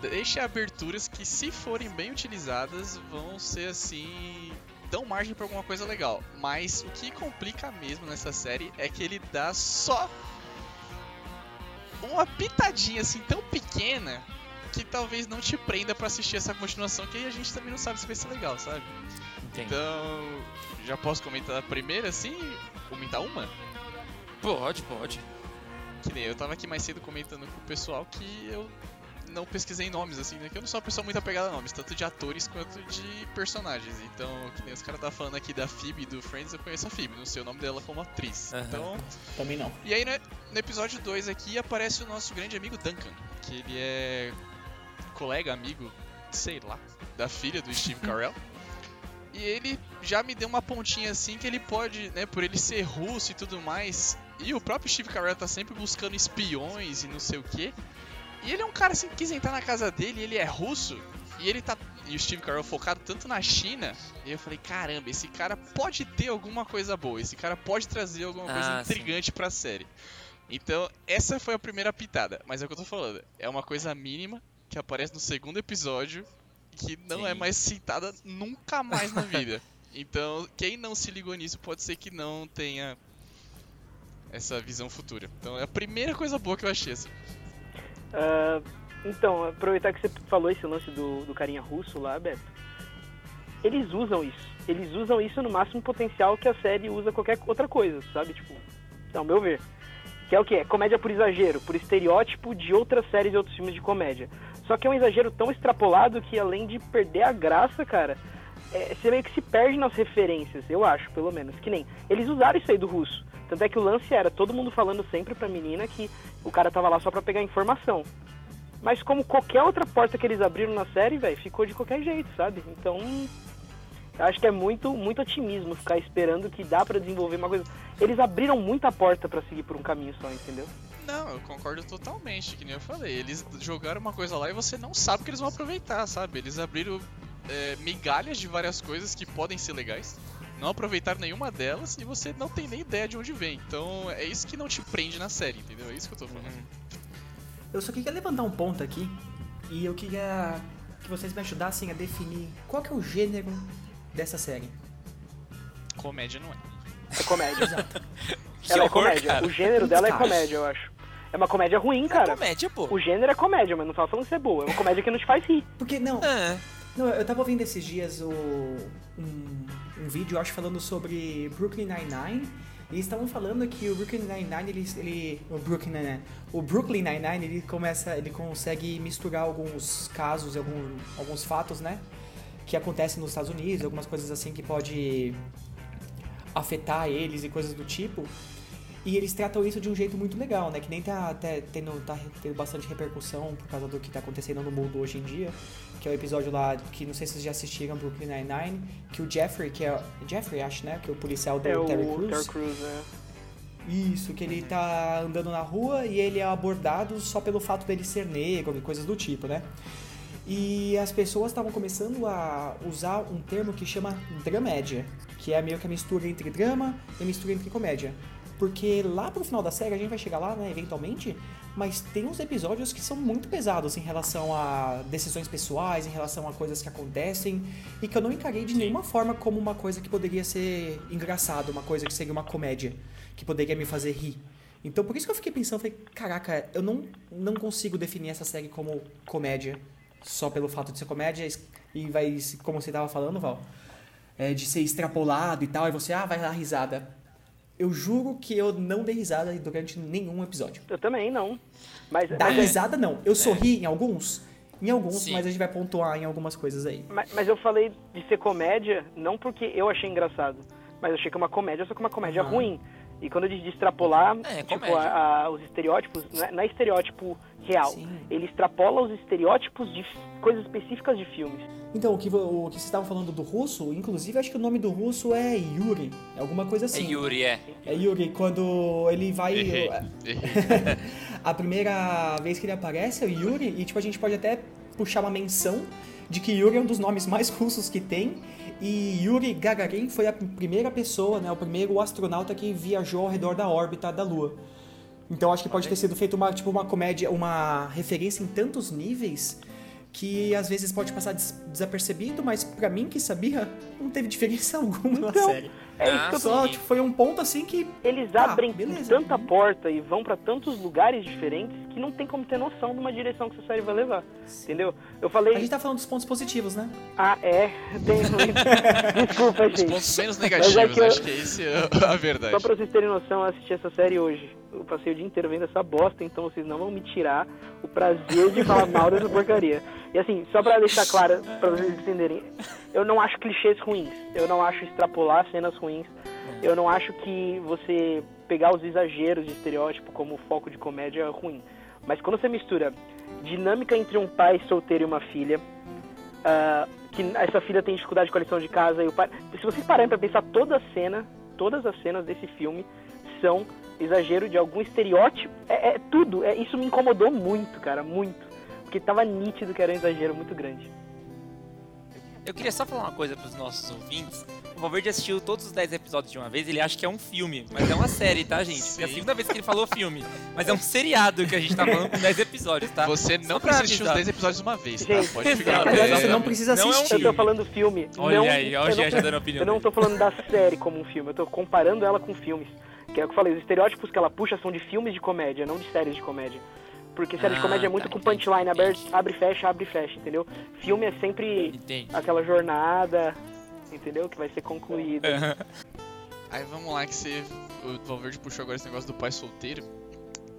[SPEAKER 1] deixa aberturas que, se forem bem utilizadas, vão ser assim. dão margem pra alguma coisa legal. Mas o que complica mesmo nessa série é que ele dá só uma pitadinha assim tão pequena que talvez não te prenda pra assistir essa continuação, que aí a gente também não sabe se vai ser legal, sabe?
[SPEAKER 4] Entendo.
[SPEAKER 1] Então, já posso comentar a primeira assim? Comentar uma?
[SPEAKER 4] Pode, pode.
[SPEAKER 1] Que nem eu tava aqui mais cedo comentando com o pessoal que eu não pesquisei nomes, assim, né? Que eu não sou uma pessoa muito apegada a nomes, tanto de atores quanto de personagens. Então, que nem os caras tá falando aqui da Phoebe do Friends, eu conheço a Phoebe, não sei o nome dela como atriz.
[SPEAKER 4] Aham.
[SPEAKER 1] Então,
[SPEAKER 2] Também não.
[SPEAKER 1] e aí né, no episódio 2 aqui aparece o nosso grande amigo Duncan, que ele é colega, amigo, sei lá, da filha do Steve Carell. E ele já me deu uma pontinha assim que ele pode, né, por ele ser russo e tudo mais. E o próprio Steve Carell tá sempre buscando espiões e não sei o que. E ele é um cara assim que quis entrar na casa dele, ele é russo. E ele tá. E o Steve Carell focado tanto na China. E eu falei, caramba, esse cara pode ter alguma coisa boa. Esse cara pode trazer alguma coisa
[SPEAKER 4] Ah, sim.
[SPEAKER 1] intrigante pra série. Então, essa foi a primeira pitada. Mas é o que eu tô falando. É uma coisa mínima que aparece no segundo episódio. Que não é
[SPEAKER 4] Sim.
[SPEAKER 1] mais citada nunca mais na vida. Então, quem não se ligou nisso pode ser que não tenha essa visão futura. Então, é a primeira coisa boa que eu achei. Assim.
[SPEAKER 5] Ah, então, aproveitar que você falou esse lance do, do carinha russo lá, Beto. Eles usam isso. Eles usam isso no máximo potencial que a série usa qualquer outra coisa, sabe? Tipo, ao meu ver. Que é o quê? É comédia por exagero, por estereótipo de outras séries e outros filmes de comédia. Só que é um exagero tão extrapolado que além de perder a graça, cara, é, você meio que se perde nas referências, eu acho, pelo menos. Que nem. Eles usaram isso aí do russo. Tanto é que o lance era todo mundo falando sempre pra menina que o cara tava lá só pra pegar informação. Mas como qualquer outra porta que eles abriram na série, velho, ficou de qualquer jeito, sabe? Então, acho que é muito, muito otimismo ficar esperando que dá pra desenvolver uma coisa. Eles abriram muita porta pra seguir por um caminho só, entendeu?
[SPEAKER 1] Não, eu concordo totalmente, que nem eu falei. Eles jogaram uma coisa lá e você não sabe que eles vão aproveitar, sabe? Eles abriram é, migalhas de várias coisas que podem ser legais. Não aproveitaram nenhuma delas e você não tem nem ideia de onde vem. Então é isso que não te prende na série, entendeu? É isso que eu tô falando.
[SPEAKER 2] Eu só queria levantar um ponto aqui e eu queria que vocês me ajudassem a definir qual que é o gênero dessa série.
[SPEAKER 1] Comédia não é.
[SPEAKER 5] É comédia.
[SPEAKER 2] Exato.
[SPEAKER 5] Ela é
[SPEAKER 4] horror,
[SPEAKER 5] comédia.
[SPEAKER 4] cara.
[SPEAKER 5] O gênero dela é comédia, eu acho. É uma comédia ruim,
[SPEAKER 4] É
[SPEAKER 5] cara.
[SPEAKER 4] comédia, pô.
[SPEAKER 5] O gênero é comédia, mas não tá falando que é boa. É uma comédia que não te faz rir.
[SPEAKER 2] Porque, não,
[SPEAKER 4] Ah,
[SPEAKER 2] não, eu tava ouvindo esses dias o, um, um vídeo, acho, falando sobre Brooklyn Nine-Nine. E estavam falando que o Brooklyn Nine-Nine, ele, ele, o Brooklyn Nine-Nine, o Brooklyn Nine-Nine, ele começa, ele consegue misturar alguns casos, algum, alguns fatos, né, que acontecem nos Estados Unidos, algumas coisas assim que pode afetar eles e coisas do tipo. E eles tratam isso de um jeito muito legal, né? Que nem tá até tendo, tá tendo bastante repercussão por causa do que tá acontecendo no mundo hoje em dia. Que é o episódio lá, que não sei se vocês já assistiram, Brooklyn Nine-Nine. Que o Jeffrey, que é... Jeffrey, acho, né? Que é o policial do
[SPEAKER 5] É o
[SPEAKER 2] Terry Crews.
[SPEAKER 5] Terry Crews, é.
[SPEAKER 2] Isso, que ele tá andando na rua e ele é abordado só pelo fato dele ser negro e coisas do tipo, né? E as pessoas estavam começando a usar um termo que chama dramédia, que é meio que a mistura entre drama e mistura entre comédia. Porque lá pro final da série, a gente vai chegar lá, né, eventualmente, mas tem uns episódios que são muito pesados em relação a decisões pessoais, em relação a coisas que acontecem, e que eu não encarei de nenhuma forma como uma coisa que poderia ser engraçado, uma coisa que seria uma comédia, que poderia me fazer rir. Então por isso que eu fiquei pensando, falei, caraca, eu não, não consigo definir essa série como comédia, só pelo fato de ser comédia, e vai, como você tava falando, Val, é, de ser extrapolado e tal, e você, ah, vai dar risada. Eu juro que eu não dei risada durante nenhum episódio.
[SPEAKER 5] Eu também não. Mas,
[SPEAKER 2] Dar
[SPEAKER 5] mas, é-
[SPEAKER 2] risada, não. Eu sorri em alguns, em alguns,
[SPEAKER 4] Sim.
[SPEAKER 2] mas a gente vai pontuar em algumas coisas aí.
[SPEAKER 5] mas, mas eu falei de ser comédia, não porque eu achei engraçado, mas eu achei que é uma comédia, só que uma comédia ruim. E quando eu diz de extrapolar,
[SPEAKER 4] É,
[SPEAKER 5] tipo, a- a- os estereótipos, não é, não é estereótipo real.
[SPEAKER 2] Sim.
[SPEAKER 5] Ele extrapola os estereótipos de coisas específicas de filmes.
[SPEAKER 2] Então, o que, o que vocês estavam falando do russo, inclusive acho que o nome do russo é Yuri, é alguma coisa
[SPEAKER 4] é
[SPEAKER 2] assim.
[SPEAKER 4] Yuri, é.
[SPEAKER 2] É Yuri, quando ele vai.
[SPEAKER 1] Errei.
[SPEAKER 2] a primeira vez que ele aparece é o Yuri, e tipo, a gente pode até puxar uma menção de que Yuri é um dos nomes mais russos que tem. E Yuri Gagarin foi a primeira pessoa, né, o primeiro astronauta que viajou ao redor da órbita da Lua. Então acho que pode ter sido feito uma, tipo, uma comédia, uma referência em tantos níveis que às vezes pode passar des- desapercebido, mas pra mim que sabia, não teve diferença alguma na
[SPEAKER 5] Então,
[SPEAKER 2] série.
[SPEAKER 5] É
[SPEAKER 4] Ah,
[SPEAKER 5] isso que eu tô
[SPEAKER 2] Só
[SPEAKER 4] sim.
[SPEAKER 2] tipo, foi um ponto assim que
[SPEAKER 5] Eles
[SPEAKER 2] Tá,
[SPEAKER 5] abrem
[SPEAKER 2] beleza.
[SPEAKER 5] tanta porta e vão pra tantos lugares diferentes que não tem como ter noção de uma direção que essa série vai levar. Entendeu? Eu
[SPEAKER 2] a
[SPEAKER 5] falei,
[SPEAKER 2] gente tá falando dos pontos positivos, né?
[SPEAKER 5] ah, é, tem muito. Desculpa,
[SPEAKER 1] Os
[SPEAKER 5] gente.
[SPEAKER 1] pontos menos
[SPEAKER 5] Mas é
[SPEAKER 1] negativos,
[SPEAKER 5] que eu-
[SPEAKER 1] acho que esse é a verdade.
[SPEAKER 5] Só pra vocês terem noção, eu assisti essa série hoje. Eu passei o dia inteiro vendo essa bosta, então vocês não vão me tirar o prazer de falar mal dessa porcaria. E assim, só pra deixar claro, pra vocês entenderem, eu não acho clichês ruins. Eu não acho extrapolar cenas ruins. Eu não acho que você pegar os exageros de estereótipo como foco de comédia é ruim. Mas quando você mistura dinâmica entre um pai solteiro e uma filha, ah, que essa filha tem dificuldade com a lição de casa e o pai. Se vocês pararem pra pensar toda a cena, todas as cenas desse filme são exagero de algum estereótipo. É, é tudo. É, isso me incomodou muito, cara, muito. Porque tava nítido que era um exagero muito grande.
[SPEAKER 4] Eu queria só falar uma coisa pros nossos ouvintes. O Valverde assistiu todos os 10 episódios de uma vez, ele acha que é um filme, mas é uma série, tá, gente? Porque é a
[SPEAKER 1] Sim.
[SPEAKER 4] segunda vez que ele falou filme. Mas é um seriado que a gente tá falando com 10 episódios, tá?
[SPEAKER 1] Você não precisa assistir os
[SPEAKER 4] avisar.
[SPEAKER 1] 10 episódios de uma vez, tá?
[SPEAKER 5] Gente,
[SPEAKER 1] Pode ficar.
[SPEAKER 2] Aliás,
[SPEAKER 4] É,
[SPEAKER 2] você não precisa
[SPEAKER 4] não é um
[SPEAKER 2] assistir.
[SPEAKER 5] Eu tô falando filme.
[SPEAKER 4] Olha
[SPEAKER 5] não,
[SPEAKER 4] aí, olha o Gia já dando opinião
[SPEAKER 5] Eu não tô falando da série como um filme, eu tô comparando ela com filmes. Que é o que eu falei, os estereótipos que ela puxa são de filmes de comédia, não de séries de comédia. Porque série de
[SPEAKER 4] Ah,
[SPEAKER 5] comédia é
[SPEAKER 4] tá,
[SPEAKER 5] muito com
[SPEAKER 4] entendi,
[SPEAKER 5] punchline, abre,
[SPEAKER 4] entendi.
[SPEAKER 5] abre e fecha, abre e fecha, entendeu? Filme é sempre
[SPEAKER 4] Entende?
[SPEAKER 5] aquela jornada, entendeu? Que vai ser concluída.
[SPEAKER 1] Aí vamos lá que você. O Valverde puxou agora esse negócio do pai solteiro.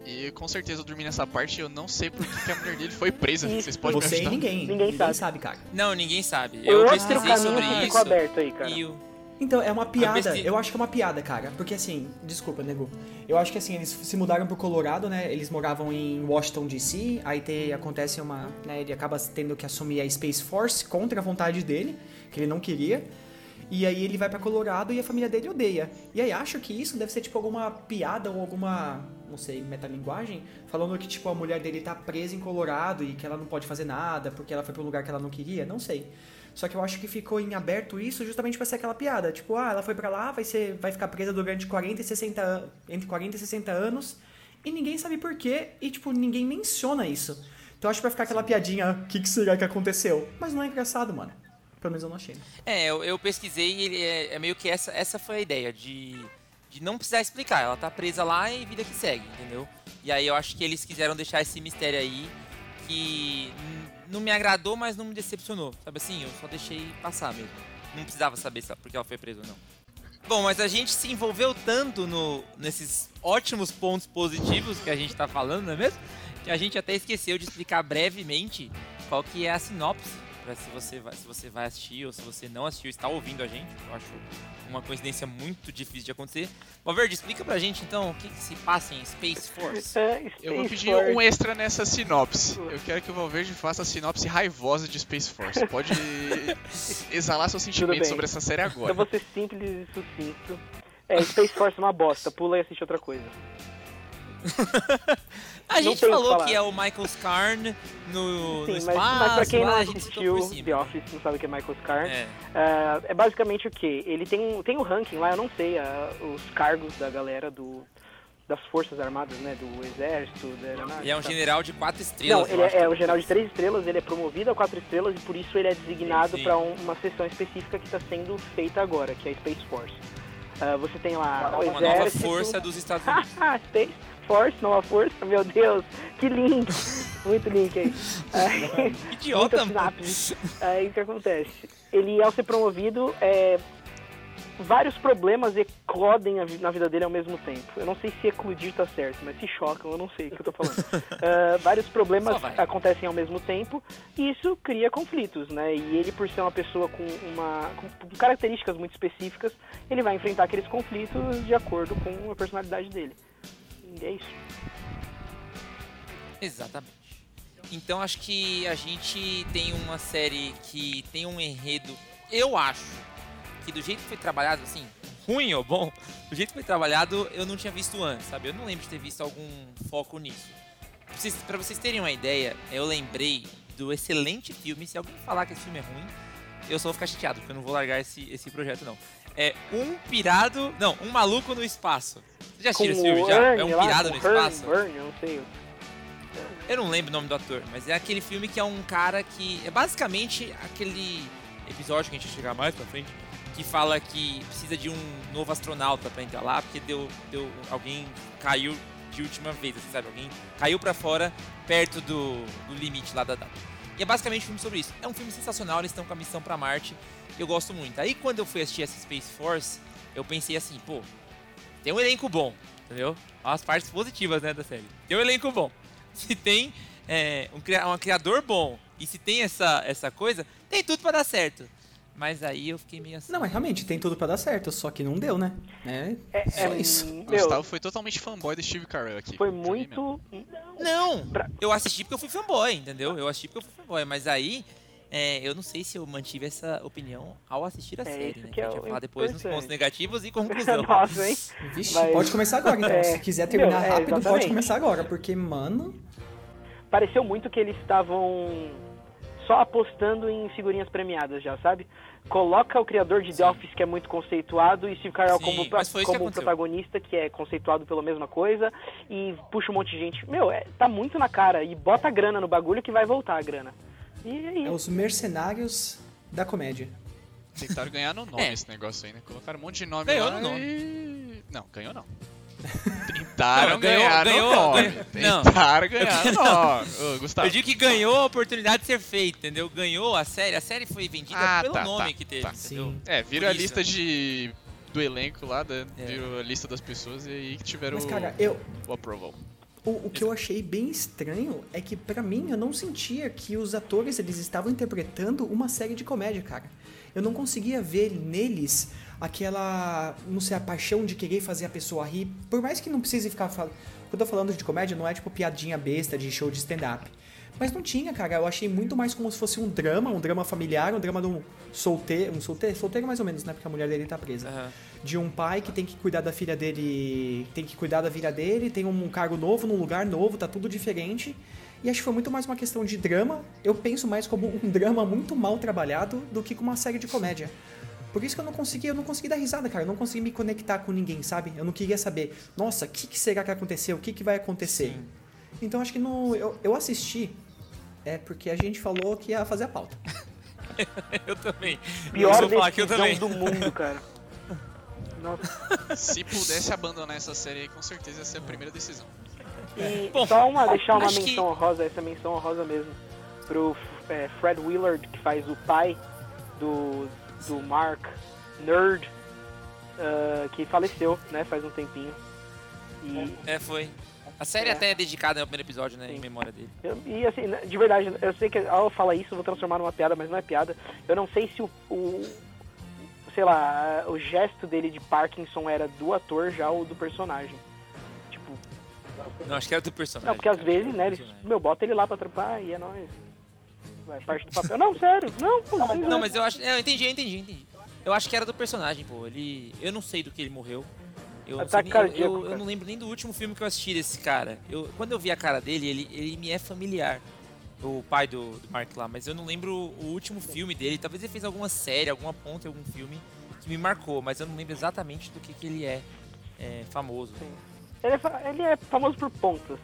[SPEAKER 1] E com certeza eu dormi nessa parte e eu não sei por que que a mulher dele foi presa.
[SPEAKER 5] Isso.
[SPEAKER 1] Vocês podem me
[SPEAKER 2] Você e
[SPEAKER 1] ajudar?
[SPEAKER 2] ninguém.
[SPEAKER 5] Ninguém sabe.
[SPEAKER 2] sabe, cara.
[SPEAKER 4] Não, ninguém sabe. Eu
[SPEAKER 5] Outro
[SPEAKER 4] pesquisei
[SPEAKER 5] caminho
[SPEAKER 4] sobre isso.
[SPEAKER 5] aberto aí, cara.
[SPEAKER 4] E o,
[SPEAKER 2] Então, é uma piada. Eu acho que é uma piada, cara. Porque assim, desculpa, nego. Eu acho que assim, eles se mudaram pro Colorado, né? Eles moravam em Washington DC. Aí tem, acontece uma. Né, ele acaba tendo que assumir a Space Force contra a vontade dele, que ele não queria. E aí ele vai pra Colorado e a família dele odeia. E aí acho que isso deve ser tipo alguma piada ou alguma, não sei, metalinguagem, falando que tipo a mulher dele tá presa em Colorado e que ela não pode fazer nada porque ela foi pra um lugar que ela não queria, não sei. Só que eu acho que ficou em aberto isso justamente pra ser aquela piada, tipo, ah, ela foi pra lá, vai ser vai ficar presa durante 40 e 60 an- entre 40 e 60 anos e ninguém sabe por quê e tipo ninguém menciona isso. Então eu acho que vai ficar aquela piadinha, o que, que será que aconteceu? Mas não é engraçado, mano. Pelo menos eu não achei.
[SPEAKER 4] É, eu, eu pesquisei e é, é meio que essa, essa foi a ideia, de, de não precisar explicar. Ela tá presa lá e vida que segue, entendeu? E aí eu acho que eles quiseram deixar esse mistério aí que não me agradou, mas não me decepcionou. Sabe assim? Eu só deixei passar mesmo. Não precisava saber se- porque ela foi presa ou não. Bom, mas a gente se envolveu tanto no, nesses ótimos pontos positivos que a gente tá falando, não é mesmo? Que a gente até esqueceu de explicar brevemente qual que é a sinopse. Pra se você vai, se você vai assistir ou se você não assistiu, está ouvindo a gente. Eu acho uma coincidência muito difícil de acontecer. Valverde, explica pra gente então o que, que se passa em Space Force.
[SPEAKER 5] É,
[SPEAKER 1] Eu vou pedir
[SPEAKER 5] Force.
[SPEAKER 1] um extra nessa sinopse. Eu quero que o Valverde faça a sinopse raivosa de Space Force. Pode exalar seus sentimentos sobre essa série agora.
[SPEAKER 5] Eu vou ser simples e sucinto. É, Space Force é uma bosta, pula e assiste outra coisa.
[SPEAKER 4] A
[SPEAKER 5] Não
[SPEAKER 4] gente
[SPEAKER 5] que
[SPEAKER 4] falou
[SPEAKER 5] falar.
[SPEAKER 4] que é o Michael Scarn no,
[SPEAKER 5] Sim,
[SPEAKER 4] no
[SPEAKER 5] mas,
[SPEAKER 4] espaço,
[SPEAKER 5] mas pra quem não assistiu. The Office, não sabe o que é Michael Scarn,
[SPEAKER 4] É.
[SPEAKER 5] é, é basicamente o que? Ele tem, um- tem o ranking lá, eu não sei, os cargos da galera do, das Forças Armadas, né? Do Exército, da Aeronáutica.
[SPEAKER 4] Ele é um general de quatro
[SPEAKER 5] Não,
[SPEAKER 4] estrelas.
[SPEAKER 5] ele
[SPEAKER 4] eu acho.
[SPEAKER 5] é, é o general de três estrelas, ele é promovido a quatro estrelas e por isso ele é designado para uma sessão específica que está sendo feita agora, que é a Space Force. Ah, você tem lá o
[SPEAKER 4] Uma nova
[SPEAKER 5] exército.
[SPEAKER 4] força dos Estados Unidos.
[SPEAKER 5] Ah, Space Force, nova força, meu Deus, que link! Muito link aí. Aí,
[SPEAKER 4] Idiota.
[SPEAKER 5] Aí o que acontece? Ele, ao ser promovido, é, vários problemas eclodem a na vida dele ao mesmo tempo. Eu não sei se eclodir tá certo, mas se chocam, eu não sei o que eu tô falando. Ah, vários problemas acontecem ao mesmo tempo e isso cria conflitos, né? E ele, por ser uma pessoa com, uma, com características muito específicas, ele vai enfrentar aqueles conflitos de acordo com a personalidade dele. É isso.
[SPEAKER 4] Exatamente. Então acho que a gente tem uma série que tem um enredo, eu acho, que do jeito que foi trabalhado, assim, ruim ou bom, do jeito que foi trabalhado, eu não tinha visto antes, sabe? Eu não lembro de ter visto algum foco nisso. Pra vocês, pra vocês terem uma ideia, eu lembrei do excelente filme, se alguém falar que esse filme é ruim, eu só vou ficar chateado, porque eu não vou largar esse, esse projeto, não. É Um Pirado... Não, Um Maluco no Espaço. Vocês já assistiram esse filme já?
[SPEAKER 5] Ernie
[SPEAKER 4] É Um Pirado no Espaço?
[SPEAKER 5] Burn, eu não sei.
[SPEAKER 4] Eu não lembro o nome do ator, mas é aquele filme que é um cara que. É basicamente aquele episódio que a gente vai chegar mais pra frente, que fala que precisa de um novo astronauta pra entrar lá, porque deu. deu alguém caiu de última vez, assim, sabe? Alguém caiu pra fora perto do, do limite lá da data. E é basicamente um filme sobre isso. É um filme sensacional, eles estão com a missão pra Marte. Eu gosto muito. Aí quando eu fui assistir essa Space Force, eu pensei assim, pô, tem um elenco bom, entendeu? As partes positivas, né, da série. Tem um elenco bom. Se tem é, um, um criador bom e se tem essa, essa coisa, tem tudo pra dar certo. Mas aí eu fiquei meio assim.
[SPEAKER 2] Não, mas realmente tem tudo pra dar certo, só que não deu, né? É,
[SPEAKER 5] É,
[SPEAKER 2] só
[SPEAKER 5] é,
[SPEAKER 2] isso.
[SPEAKER 5] Meu,
[SPEAKER 1] Gustavo foi totalmente fanboy do Steve Carell aqui.
[SPEAKER 5] foi muito.
[SPEAKER 4] Não!
[SPEAKER 5] Pra-
[SPEAKER 4] Eu assisti porque eu fui fanboy, entendeu? Eu assisti porque eu fui fanboy. Mas aí, é, eu não sei se eu mantive essa opinião ao assistir a
[SPEAKER 5] É,
[SPEAKER 4] série, né?
[SPEAKER 5] que
[SPEAKER 4] a gente vai falar depois nos pontos negativos e conclusão.
[SPEAKER 5] Nossa, hein?
[SPEAKER 2] Vixe,
[SPEAKER 5] Mas-
[SPEAKER 2] pode começar agora então.
[SPEAKER 5] É,
[SPEAKER 2] Se quiser terminar
[SPEAKER 5] meu, é,
[SPEAKER 2] rápido, pode começar agora, porque, mano.
[SPEAKER 5] Pareceu muito que eles estavam só apostando em figurinhas premiadas já, sabe? Coloca o criador de The Office, que é muito conceituado, e Steve Carell
[SPEAKER 4] Sim,
[SPEAKER 5] como,
[SPEAKER 4] que
[SPEAKER 5] como
[SPEAKER 4] aconteceu.
[SPEAKER 5] protagonista, que é conceituado pela mesma coisa, e puxa um monte de gente. Meu, é, tá muito na cara. E bota a grana no bagulho que vai voltar a grana. E é
[SPEAKER 2] É os mercenários da comédia.
[SPEAKER 1] Tentaram ganhar no nome
[SPEAKER 4] É.
[SPEAKER 1] esse negócio aí, né? Colocaram um monte de nome
[SPEAKER 4] Ganhou
[SPEAKER 1] lá
[SPEAKER 4] no nome.
[SPEAKER 1] e... Não, ganhou não. Tentaram
[SPEAKER 4] Não, ganhou-
[SPEAKER 1] ganhar
[SPEAKER 4] ganhou-
[SPEAKER 1] no nome.
[SPEAKER 4] ganhou- não.
[SPEAKER 1] Tentaram ganhar no nome. Ô, Gustavo.
[SPEAKER 4] Eu digo que ganhou a oportunidade de ser feita, entendeu? Ganhou a série. A série foi vendida
[SPEAKER 1] Ah,
[SPEAKER 4] pelo
[SPEAKER 1] tá,
[SPEAKER 4] nome
[SPEAKER 1] tá,
[SPEAKER 4] que teve,
[SPEAKER 1] tá.
[SPEAKER 4] entendeu?
[SPEAKER 2] Sim.
[SPEAKER 1] É, viram
[SPEAKER 4] Por
[SPEAKER 1] a lista de... do elenco lá, da...
[SPEAKER 4] É.
[SPEAKER 1] viram a lista das pessoas e aí que tiveram
[SPEAKER 2] Mas,
[SPEAKER 1] o-
[SPEAKER 2] cara, eu,
[SPEAKER 1] o approval.
[SPEAKER 2] O, o que eu achei bem estranho é que, pra mim, eu não sentia que os atores eles estavam interpretando uma série de comédia, cara. eu não conseguia ver neles aquela, não sei, a paixão de querer fazer a pessoa rir, por mais que não precise ficar falando. Quando eu tô falando de comédia, não é tipo piadinha besta de show de stand-up. Mas não tinha, cara. Eu achei muito mais como se fosse um drama, um drama familiar, um drama de um solteiro, um solteiro, solteiro mais ou menos, né? Porque a mulher dele tá presa.
[SPEAKER 4] Aham.
[SPEAKER 2] De um pai que tem que cuidar da filha dele, tem que cuidar da filha dele, tem um cargo novo, num lugar novo, tá tudo diferente. E acho que foi muito mais uma questão de drama. Eu penso mais como um drama muito mal trabalhado do que como uma série de comédia. Por isso que eu não consegui, eu não consegui dar risada, cara. Eu não consegui me conectar com ninguém, sabe? Eu não queria saber, nossa, o que, que será que aconteceu? O que, que vai acontecer?
[SPEAKER 4] Sim.
[SPEAKER 2] Então acho que no, eu, eu assisti é porque a gente falou que ia fazer a pauta.
[SPEAKER 4] Eu também. eu
[SPEAKER 5] Pior
[SPEAKER 4] vou falar que eu também.
[SPEAKER 5] do mundo, cara. Nossa.
[SPEAKER 1] Se pudesse abandonar essa série aí, com certeza ia ser a primeira decisão.
[SPEAKER 5] E
[SPEAKER 4] Bom,
[SPEAKER 5] só uma, deixar uma
[SPEAKER 4] acho que-
[SPEAKER 5] menção honrosa, essa menção honrosa mesmo, pro é, Fred Willard, que faz o pai do, do Mark Nerd, ah, que faleceu, né, faz um tempinho. E,
[SPEAKER 4] É, foi. A série
[SPEAKER 5] É.
[SPEAKER 4] até é dedicada no primeiro episódio, né? Em
[SPEAKER 5] Sim.
[SPEAKER 4] memória dele.
[SPEAKER 5] eu- e assim, de verdade, eu sei que ao falar isso eu vou transformar numa piada, mas não é piada. Eu não sei se o, o sei lá, o gesto dele de Parkinson era do ator já ou do personagem. Tipo,
[SPEAKER 4] Não, acho que era do personagem.
[SPEAKER 5] Não, porque às vezes, né, eles, meu, bota ele lá pra trampar e é nóis. Vai, parte do papel. Não, sério, não, pô, vocês
[SPEAKER 4] Não, mas eu acho. Eu entendi, eu entendi, eu entendi. Eu acho que era do personagem, pô. Ele. Eu não sei do que ele morreu. Eu, não, nem-
[SPEAKER 5] cardíaco,
[SPEAKER 4] eu- eu não lembro nem do último filme que eu assisti desse cara. Eu, quando eu vi a cara dele, ele, ele me é familiar. O pai do, do Mark lá, mas eu não lembro o último filme dele. Talvez ele fez alguma série, alguma ponta em algum filme que me marcou, mas eu não lembro exatamente do que, que ele é, é famoso.
[SPEAKER 5] Ele é, ele é famoso por pontas.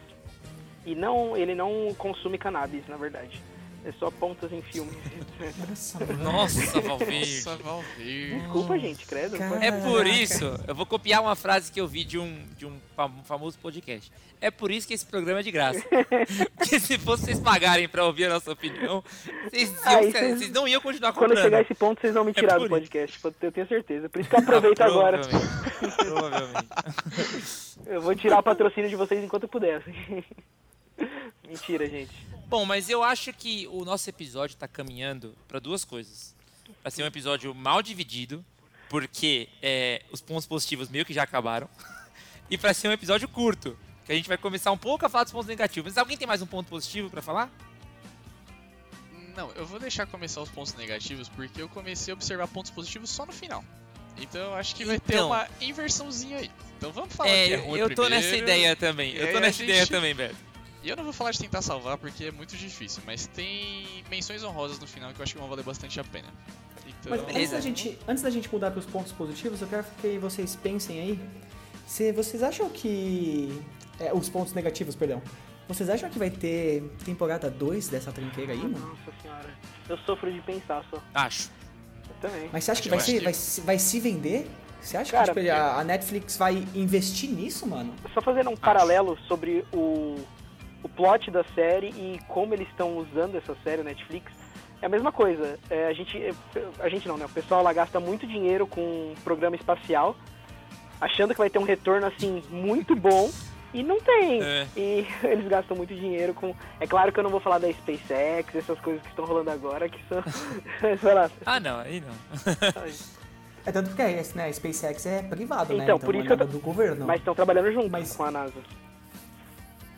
[SPEAKER 5] E não, ele não consome cannabis, na verdade. É só pontas em filme.
[SPEAKER 2] Nossa,
[SPEAKER 4] Valverde.
[SPEAKER 1] Nossa, Valverde.
[SPEAKER 5] Desculpa, gente, credo.
[SPEAKER 2] Cara.
[SPEAKER 4] É por
[SPEAKER 2] Caraca.
[SPEAKER 4] isso, eu vou copiar uma frase que eu vi de um, de um fam- famoso podcast. É por isso que esse programa é de graça. Porque se fosse vocês pagarem pra ouvir a nossa opinião, vocês, iam-
[SPEAKER 5] Aí vocês-
[SPEAKER 4] vocês não iam continuar
[SPEAKER 5] Quando
[SPEAKER 4] comprando.
[SPEAKER 5] chegar esse ponto, vocês vão me tirar
[SPEAKER 4] por
[SPEAKER 5] do
[SPEAKER 4] isso.
[SPEAKER 5] podcast. Eu tenho certeza. Por isso que eu aproveito agora.
[SPEAKER 4] Provavelmente. Provavelmente.
[SPEAKER 5] Eu vou tirar o patrocínio de vocês enquanto eu puder. Mentira, gente.
[SPEAKER 4] Bom, mas eu acho que o nosso episódio tá caminhando pra duas coisas. Pra ser um episódio mal dividido, porque é, os pontos positivos meio que já acabaram. E pra ser um episódio curto, que a gente vai começar um pouco a falar dos pontos negativos. Mas alguém tem mais um ponto positivo pra falar?
[SPEAKER 1] Não, eu vou deixar começar os pontos negativos porque eu comecei a observar pontos positivos só no final. Então eu acho que vai ter
[SPEAKER 4] Então.
[SPEAKER 1] uma inversãozinha aí. Então vamos falar
[SPEAKER 4] É,
[SPEAKER 1] que é
[SPEAKER 4] eu,
[SPEAKER 1] ruim
[SPEAKER 4] eu tô
[SPEAKER 1] primeiro,
[SPEAKER 4] nessa ideia também.
[SPEAKER 1] e
[SPEAKER 4] Eu tô
[SPEAKER 1] a
[SPEAKER 4] nessa ideia
[SPEAKER 1] gente-
[SPEAKER 4] também, Beto.
[SPEAKER 1] E eu não vou falar de tentar salvar porque é muito difícil, mas tem menções honrosas no final que eu acho que vão valer bastante a pena. Então,
[SPEAKER 2] Mas antes da, gente, antes da gente mudar para os pontos positivos, eu quero que vocês pensem aí. Se vocês acham que. é, os pontos negativos, perdão. Vocês acham que vai ter temporada 2 dessa trinqueira aí, mano?
[SPEAKER 5] Nossa senhora. Eu sofro de pensar só.
[SPEAKER 4] Acho.
[SPEAKER 5] Eu também.
[SPEAKER 2] Mas você acha que vai, ser,
[SPEAKER 1] que-
[SPEAKER 2] vai, se- vai se vender? Você acha
[SPEAKER 5] Cara,
[SPEAKER 2] que tipo, a, a Netflix vai investir nisso, mano?
[SPEAKER 5] Só fazendo um paralelo sobre o, o plot da série e como eles estão usando essa série, Netflix. É a mesma coisa. É, a gente. A gente não, né? O pessoal lá gasta muito dinheiro com um programa espacial, achando que vai ter um retorno assim muito bom. E não tem.
[SPEAKER 4] É.
[SPEAKER 5] E eles gastam muito dinheiro com. É claro que eu não vou falar da SpaceX, essas coisas que estão rolando agora, que são. sei lá.
[SPEAKER 4] Ah, não, aí não.
[SPEAKER 2] É tanto que é, né, a SpaceX é privado, né?
[SPEAKER 5] Então, por isso
[SPEAKER 2] não é
[SPEAKER 5] que eu
[SPEAKER 2] do governo.
[SPEAKER 5] Mas estão trabalhando junto
[SPEAKER 2] Mas-
[SPEAKER 5] com a NASA.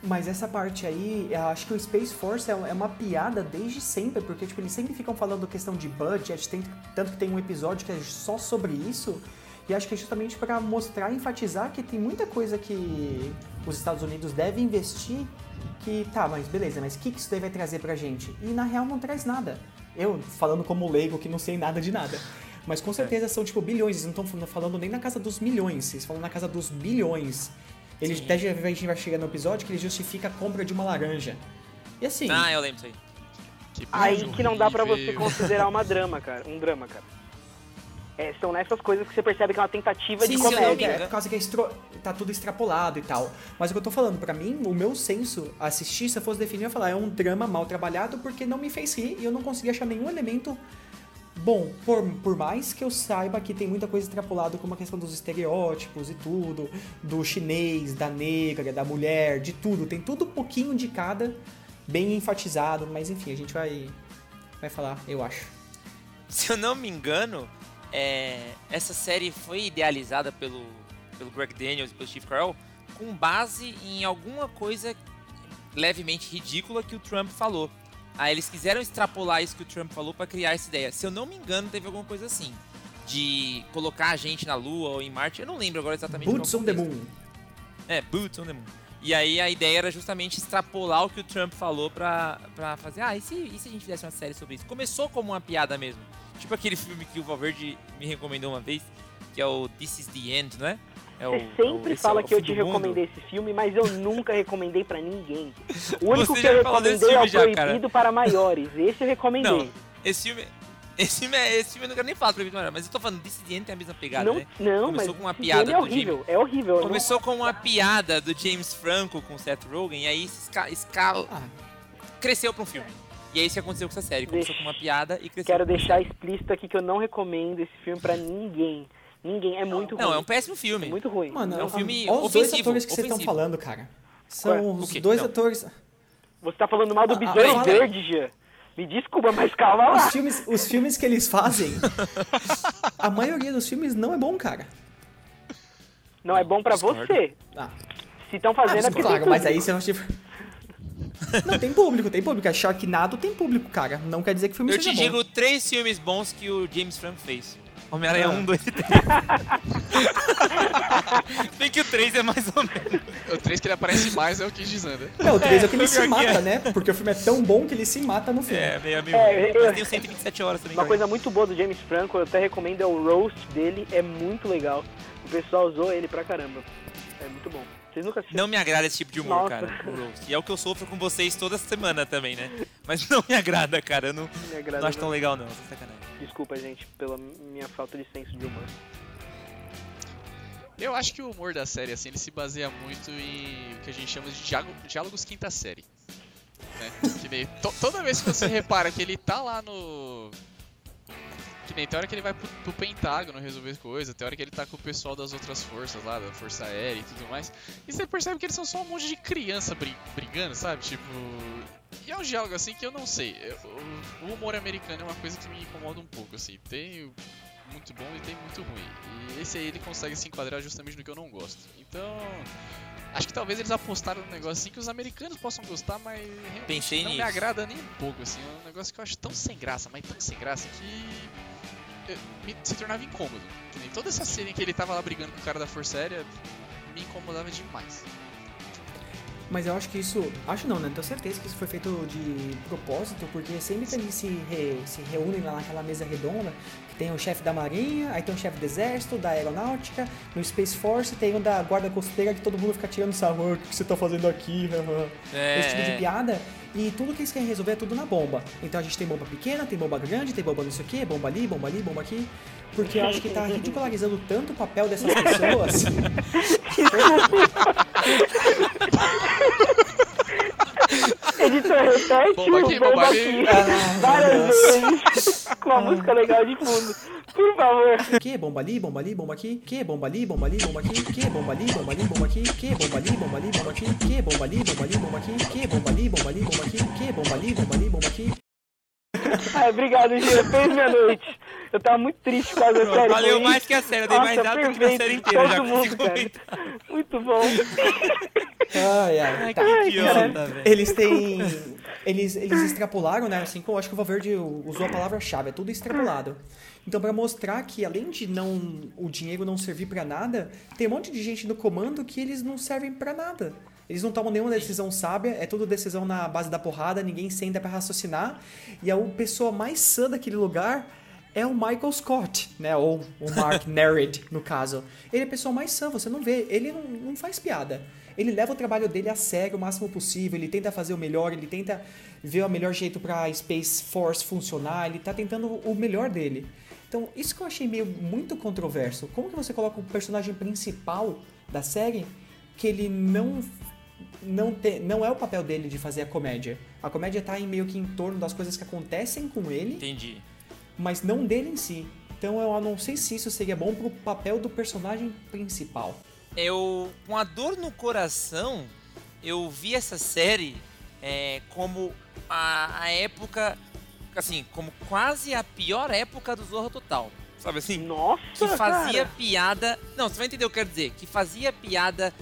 [SPEAKER 2] Mas essa parte aí, eu acho que o Space Force é é uma piada desde sempre, porque tipo, eles sempre ficam falando questão de budget, tem- tanto que tem um episódio que é só sobre isso, e acho que é justamente para mostrar enfatizar que tem muita coisa que os Estados Unidos devem investir, que tá, mas beleza, mas o que, que isso daí vai trazer pra gente? E na real não traz nada. Eu, falando como leigo, que não sei nada de nada. Mas com certeza são tipo bilhões, eles não estão falando nem na casa dos milhões, eles falam na casa dos bilhões. Ele
[SPEAKER 4] Sim.
[SPEAKER 2] até já- a gente vai chegar no episódio que ele justifica a compra de uma laranja. E assim,
[SPEAKER 4] Ah, eu lembro disso aí.
[SPEAKER 1] que
[SPEAKER 5] Aí que não dá pra você considerar uma drama, cara. Um drama, cara. É, são nessas coisas que você percebe que é uma tentativa
[SPEAKER 2] sim,
[SPEAKER 5] de comédia.
[SPEAKER 2] é por causa que é estro- tá tudo extrapolado e tal. Mas o que eu tô falando, pra mim, o meu senso, assistir, se eu fosse definir, eu ia falar, é um drama mal trabalhado porque não me fez rir e eu não consegui achar nenhum elemento bom. Por, por mais que eu saiba que tem muita coisa extrapolada, como a questão dos estereótipos e tudo, do chinês, da negra, da mulher, de tudo. Tem tudo um pouquinho de cada, bem enfatizado, mas enfim, a gente vai, vai falar, eu acho.
[SPEAKER 4] se eu não me engano, é, essa série foi idealizada pelo, pelo Greg Daniels e pelo Steve Carell com base em alguma coisa levemente ridícula que o Trump falou. Aí eles quiseram extrapolar isso que o Trump falou para criar essa ideia. Se eu não me engano, teve alguma coisa assim. De colocar a gente na Lua ou em Marte. Eu não lembro agora exatamente.
[SPEAKER 2] Boots on the Moon.
[SPEAKER 4] É, Boots on the Moon. E aí a ideia era justamente extrapolar o que o Trump falou pra, pra fazer. Ah, e se, e se a gente fizesse uma série sobre isso? Começou como uma piada mesmo. Tipo aquele filme que o Valverde me recomendou uma vez, que é o This is the End, não é? É
[SPEAKER 5] Você sempre
[SPEAKER 4] esse
[SPEAKER 5] fala
[SPEAKER 4] é o
[SPEAKER 5] que eu te recomendei esse filme, mas eu nunca recomendei pra ninguém. O único
[SPEAKER 4] Você
[SPEAKER 5] que eu recomendei é o
[SPEAKER 4] já, cara.
[SPEAKER 5] Proibido para Maiores. Esse eu recomendei.
[SPEAKER 4] Não, esse filme. Esse filme, é, esse filme eu não quero nem falar pra mim, mas eu tô falando, End tem a mesma pegada,
[SPEAKER 5] não,
[SPEAKER 4] né?
[SPEAKER 5] não
[SPEAKER 4] Começou
[SPEAKER 5] mas
[SPEAKER 4] com uma piada
[SPEAKER 5] é horrível. É horrível. eu não-
[SPEAKER 4] Começou com uma piada do James Franco com o Seth Rogen, e aí esca, escala,
[SPEAKER 2] Ah,
[SPEAKER 4] cresceu pra um filme. E é isso que aconteceu com essa série. Começou
[SPEAKER 5] Deixa-
[SPEAKER 4] com uma piada e cresceu.
[SPEAKER 5] Quero deixar explícito aqui que eu não recomendo esse filme pra ninguém. Ninguém. É muito
[SPEAKER 4] Não,
[SPEAKER 5] ruim.
[SPEAKER 4] é um péssimo filme.
[SPEAKER 5] É muito ruim.
[SPEAKER 2] mano,
[SPEAKER 4] É um filme
[SPEAKER 2] olha os dois atores que vocês estão falando, cara. São
[SPEAKER 5] Qual?
[SPEAKER 2] os dois
[SPEAKER 4] Não.
[SPEAKER 2] atores.
[SPEAKER 5] Você tá falando mal do
[SPEAKER 2] Ah,
[SPEAKER 5] Besouro
[SPEAKER 2] fala.
[SPEAKER 5] Verde, Jean. Me desculpa, mas calma lá.
[SPEAKER 2] Os filmes, os filmes que eles fazem, a maioria dos filmes não é bom, cara.
[SPEAKER 5] Não é bom pra
[SPEAKER 4] Discordo.
[SPEAKER 5] você.
[SPEAKER 2] Ah,
[SPEAKER 5] Se estão fazendo é porque
[SPEAKER 2] claro, mas aí você vai tipo. Não, tem público, tem público. É Sharknado tem público, cara. Não quer dizer que o filme
[SPEAKER 4] Eu
[SPEAKER 2] seja
[SPEAKER 4] te
[SPEAKER 2] bom.
[SPEAKER 4] digo três filmes bons que o James Franco fez. Homem-Aranha
[SPEAKER 2] Ah.
[SPEAKER 4] 1, 2 e 3. Bem que o 3 é mais ou menos.
[SPEAKER 1] O 3 que ele aparece mais é o Kid Zanda.
[SPEAKER 2] Não, o 3 é, que ele
[SPEAKER 4] É,
[SPEAKER 2] se
[SPEAKER 4] que
[SPEAKER 2] mata,
[SPEAKER 4] é.
[SPEAKER 2] né? Porque o filme é tão bom que ele se mata no filme.
[SPEAKER 4] É, meio amigo.
[SPEAKER 5] É, eu-
[SPEAKER 4] Mas tem o 127 horas também.
[SPEAKER 5] Uma coisa muito boa do James Franco, eu até recomendo, é o roast dele. É muito legal. O pessoal usou ele pra caramba. É muito bom. Vocês nunca assistiram?
[SPEAKER 4] Não me agrada esse tipo de humor,
[SPEAKER 5] Nossa.
[SPEAKER 4] cara. E é o que eu sofro com vocês toda semana também, né? Mas não me agrada, cara. Eu não,
[SPEAKER 5] Me agrada,
[SPEAKER 4] não acho tão
[SPEAKER 5] não.
[SPEAKER 4] legal, não. Sacanagem.
[SPEAKER 5] Desculpa, gente, pela minha falta de senso de humor.
[SPEAKER 1] Eu acho que o humor da série, assim, ele se baseia muito em o que a gente chama de diálogo- diálogos quinta série. Né? Que nem, to- toda vez que você repara que ele tá lá no. Que nem tem hora que ele vai pro, pro Pentágono resolver coisa, tem hora que ele tá com o pessoal das outras forças lá, da Força Aérea e tudo mais. E você percebe que eles são só um monte de criança bri- brigando, sabe? Tipo. E é um diálogo assim que eu não sei. eu- o, o humor americano é uma coisa que me incomoda um pouco, assim. Tem muito bom e tem muito ruim. E esse aí ele consegue se enquadrar justamente no que eu não gosto. Então, acho que talvez eles apostaram num negócio assim que os americanos possam gostar, mas realmente
[SPEAKER 4] Pensei
[SPEAKER 1] não me
[SPEAKER 4] nisso.
[SPEAKER 1] agrada nem um pouco, assim. É um negócio que eu acho tão sem graça, mas tão sem graça que me, se tornava incômodo. Toda essa cena em que ele tava lá brigando com o cara da Força Aérea me incomodava demais.
[SPEAKER 2] Mas eu acho que isso. Acho não, né? Tenho certeza que isso foi feito de propósito, porque sempre que eles se, re- se reúnem lá naquela mesa redonda, tem o chefe da Marinha, aí tem o chefe do Exército, da Aeronáutica, no Space Force tem o da Guarda Costeira que todo mundo fica tirando sarro, "Ah, o que você tá fazendo aqui?
[SPEAKER 4] É,
[SPEAKER 2] Esse tipo de
[SPEAKER 4] é.
[SPEAKER 2] piada. E tudo que eles querem resolver é tudo na bomba. Então a gente tem bomba pequena, tem bomba grande, tem bomba não sei o que, bomba ali, bomba ali, bomba aqui. Porque eu acho que tá ridicularizando tanto o papel dessas pessoas.
[SPEAKER 5] Editor, repete
[SPEAKER 1] Bomba aqui,
[SPEAKER 5] o verbo
[SPEAKER 1] bomba
[SPEAKER 5] aqui.
[SPEAKER 2] Ah,
[SPEAKER 5] várias vezes com uma música legal de fundo. Por favor.
[SPEAKER 2] Que bomba ali, bomba ali, bomba aqui. Que bomba ali, bomba ali, bomba aqui. Que bomba ali, bomba ali, bomba aqui. Que bomba ali, bomba ali, bomba aqui. Que bomba ali, bomba ali, bomba aqui. Que bomba ali, bomba ali, bomba aqui. Que bomba ali, bomba ali, bomba aqui.
[SPEAKER 5] Ai, obrigado, Gia. Fez minha noite. Eu tava muito triste com a série.
[SPEAKER 4] valeu
[SPEAKER 5] foi
[SPEAKER 4] mais que a série, eu dei mais
[SPEAKER 5] Nossa,
[SPEAKER 4] dado que a série inteira já
[SPEAKER 5] Todo
[SPEAKER 4] com esse
[SPEAKER 5] mundo, cara. Muito bom.
[SPEAKER 2] Ai, ai. Tá.
[SPEAKER 5] Ai,
[SPEAKER 4] Idiota,
[SPEAKER 5] cara.
[SPEAKER 4] velho.
[SPEAKER 2] Eles têm. Eles, eles extrapolaram, né? Assim como eu acho que o Valverde usou a palavra-chave, é tudo extrapolado. Então, pra mostrar que além de não o dinheiro não servir pra nada, tem um monte de gente no comando que eles não servem pra nada. Eles não tomam nenhuma decisão sábia, é tudo decisão na base da porrada, ninguém senta pra raciocinar. E a pessoa mais sã daquele lugar é o Michael Scott, né? Ou o Mark Nerid, no caso. Ele é a pessoa mais sã, você não vê. Ele não, não faz piada. Ele leva o trabalho dele a sério o máximo possível, ele tenta fazer o melhor, ele tenta ver o melhor jeito pra Space Force funcionar, ele tá tentando o melhor dele. Então, isso que eu achei meio muito controverso. Como que você coloca o personagem principal da série que ele não não, te, não é o papel dele de fazer a comédia. A comédia tá em meio que em torno das coisas que acontecem com ele,
[SPEAKER 4] Entendi.
[SPEAKER 2] Mas não dele em si. Então eu não sei se isso seria bom pro papel do personagem principal.
[SPEAKER 4] Eu, com a dor no coração, eu vi essa série é, como a, a época assim, como quase a pior época do Zorra Total. Sabe assim?
[SPEAKER 5] Nossa,
[SPEAKER 4] Que fazia
[SPEAKER 5] cara.
[SPEAKER 4] piada. Não, você vai entender o que eu quero dizer. Que fazia piada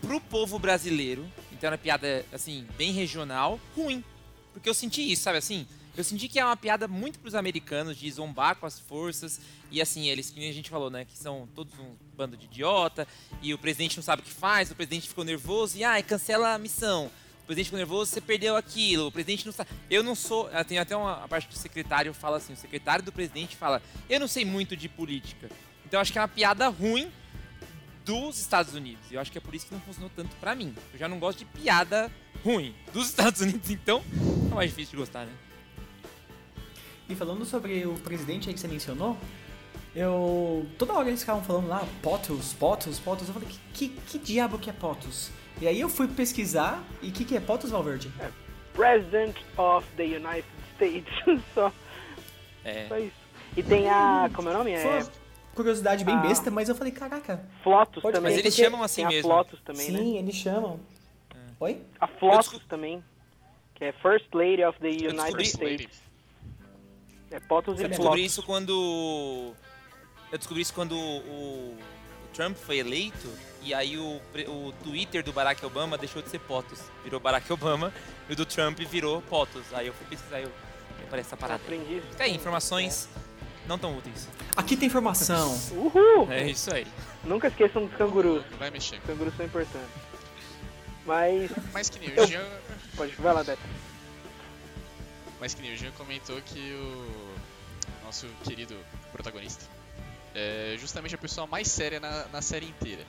[SPEAKER 4] pro povo brasileiro. Então era piada, assim, bem regional, ruim. Porque eu senti isso, sabe assim? Eu senti que é uma piada muito pros americanos de zombar com as forças. E assim, eles, que a gente falou, né? Que são todos um bando de idiota. E o presidente não sabe o que faz, o presidente ficou nervoso e, ai, cancela a missão. O presidente ficou nervoso, você perdeu aquilo. O presidente não sabe. Eu não sou. ah, Tem até uma parte do secretário fala assim: o secretário do presidente fala, eu não sei muito de política. Então acho que é uma piada ruim dos Estados Unidos. Eu acho que é por isso que não funcionou tanto pra mim. Eu já não gosto de piada ruim dos Estados Unidos, então é mais difícil de gostar, né?
[SPEAKER 2] E falando sobre o presidente aí que você mencionou, eu. Toda hora eles ficavam falando lá, POTUS, POTUS, POTUS. Eu falei, que, que, que diabo que é POTUS? E aí eu fui pesquisar, e o que, que é POTUS, Valverde?
[SPEAKER 5] President of the United States. só,
[SPEAKER 4] É.
[SPEAKER 5] só isso. E tem a. Como é o nome? É
[SPEAKER 2] curiosidade bem besta, mas eu falei, caraca.
[SPEAKER 5] Flotus
[SPEAKER 2] Pode-
[SPEAKER 5] também.
[SPEAKER 4] Mas eles chamam assim
[SPEAKER 5] a
[SPEAKER 4] mesmo.
[SPEAKER 5] Flotus também, né?
[SPEAKER 2] Sim, eles chamam. Oi?
[SPEAKER 5] A Flotus também. Que é First Lady of the United States. É POTUS e
[SPEAKER 4] Eu descobri isso quando. Eu descobri isso quando o, o Trump foi eleito. E aí o, o Twitter do Barack Obama deixou de ser POTUS. Virou Barack Obama. E o do Trump virou POTUS. Aí eu fui pesquisar e eu. Parece essa parada.
[SPEAKER 5] Aprendi isso.
[SPEAKER 4] Fica aí, informações não tão úteis.
[SPEAKER 2] Aqui tem informação.
[SPEAKER 5] Uhul!
[SPEAKER 4] É isso aí.
[SPEAKER 5] Nunca esqueçam dos cangurus.
[SPEAKER 1] Não vai mexer.
[SPEAKER 5] Os cangurus são importantes. Mas.
[SPEAKER 1] Mas que nem
[SPEAKER 5] Eu-
[SPEAKER 1] Jean.
[SPEAKER 5] Pode, vai lá, Beto.
[SPEAKER 1] Mas que nem o Jean comentou que o nosso querido protagonista é justamente a pessoa mais séria na, na série inteira.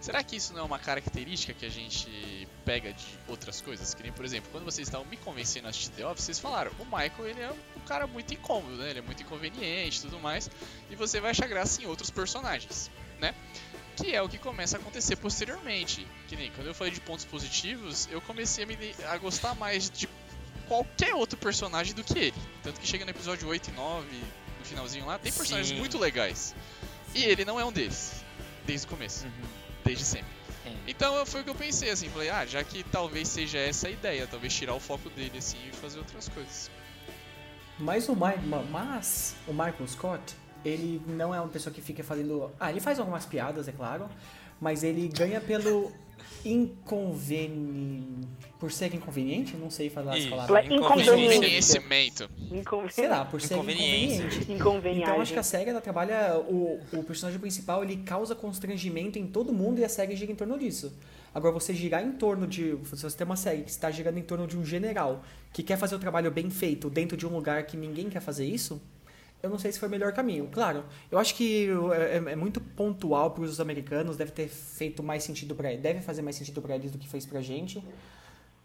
[SPEAKER 1] Será que isso não é uma característica que a gente pega de outras coisas? Que nem, por exemplo, quando vocês estavam me convencendo a assistir The Office, vocês falaram, o Michael ele é um cara muito incômodo, né? Ele é muito inconveniente e tudo mais. E você vai achar graça em outros personagens, né? Que é o que começa a acontecer posteriormente. Que nem quando eu falei de pontos positivos, eu comecei a, me, a gostar mais de qualquer outro personagem do que ele. Tanto que chega no episódio 8 e 9, no finalzinho lá, tem personagens
[SPEAKER 4] Sim.
[SPEAKER 1] muito legais. E ele não é um deles. Desde o começo.
[SPEAKER 4] Uhum.
[SPEAKER 1] Desde sempre.
[SPEAKER 4] É.
[SPEAKER 1] Então foi o que eu pensei, assim, falei, ah, já que talvez seja essa a ideia, talvez tirar o foco dele, assim, e fazer outras coisas.
[SPEAKER 2] Mas o, Ma Ma- mas o Michael Scott, ele não é uma pessoa que fica fazendo. Ah, ele faz algumas piadas, é claro, mas ele ganha pelo inconveniente. Por ser inconveniente? Não sei falar as palavras.
[SPEAKER 5] Inconveniente.
[SPEAKER 2] Sei lá, por ser inconveniente.
[SPEAKER 5] Inconveniente.
[SPEAKER 2] Então acho que a série ela trabalha o, o personagem principal, ele causa constrangimento em todo mundo e a série gira em torno disso. Agora você girar em torno de, se você tem uma série que está girando em torno de um general que quer fazer o trabalho bem feito dentro de um lugar que ninguém quer fazer isso, eu não sei se foi o melhor caminho. Claro, eu acho que é, é- é muito pontual para os americanos, deve ter feito mais sentido para deve fazer mais sentido para eles do que fez pra gente.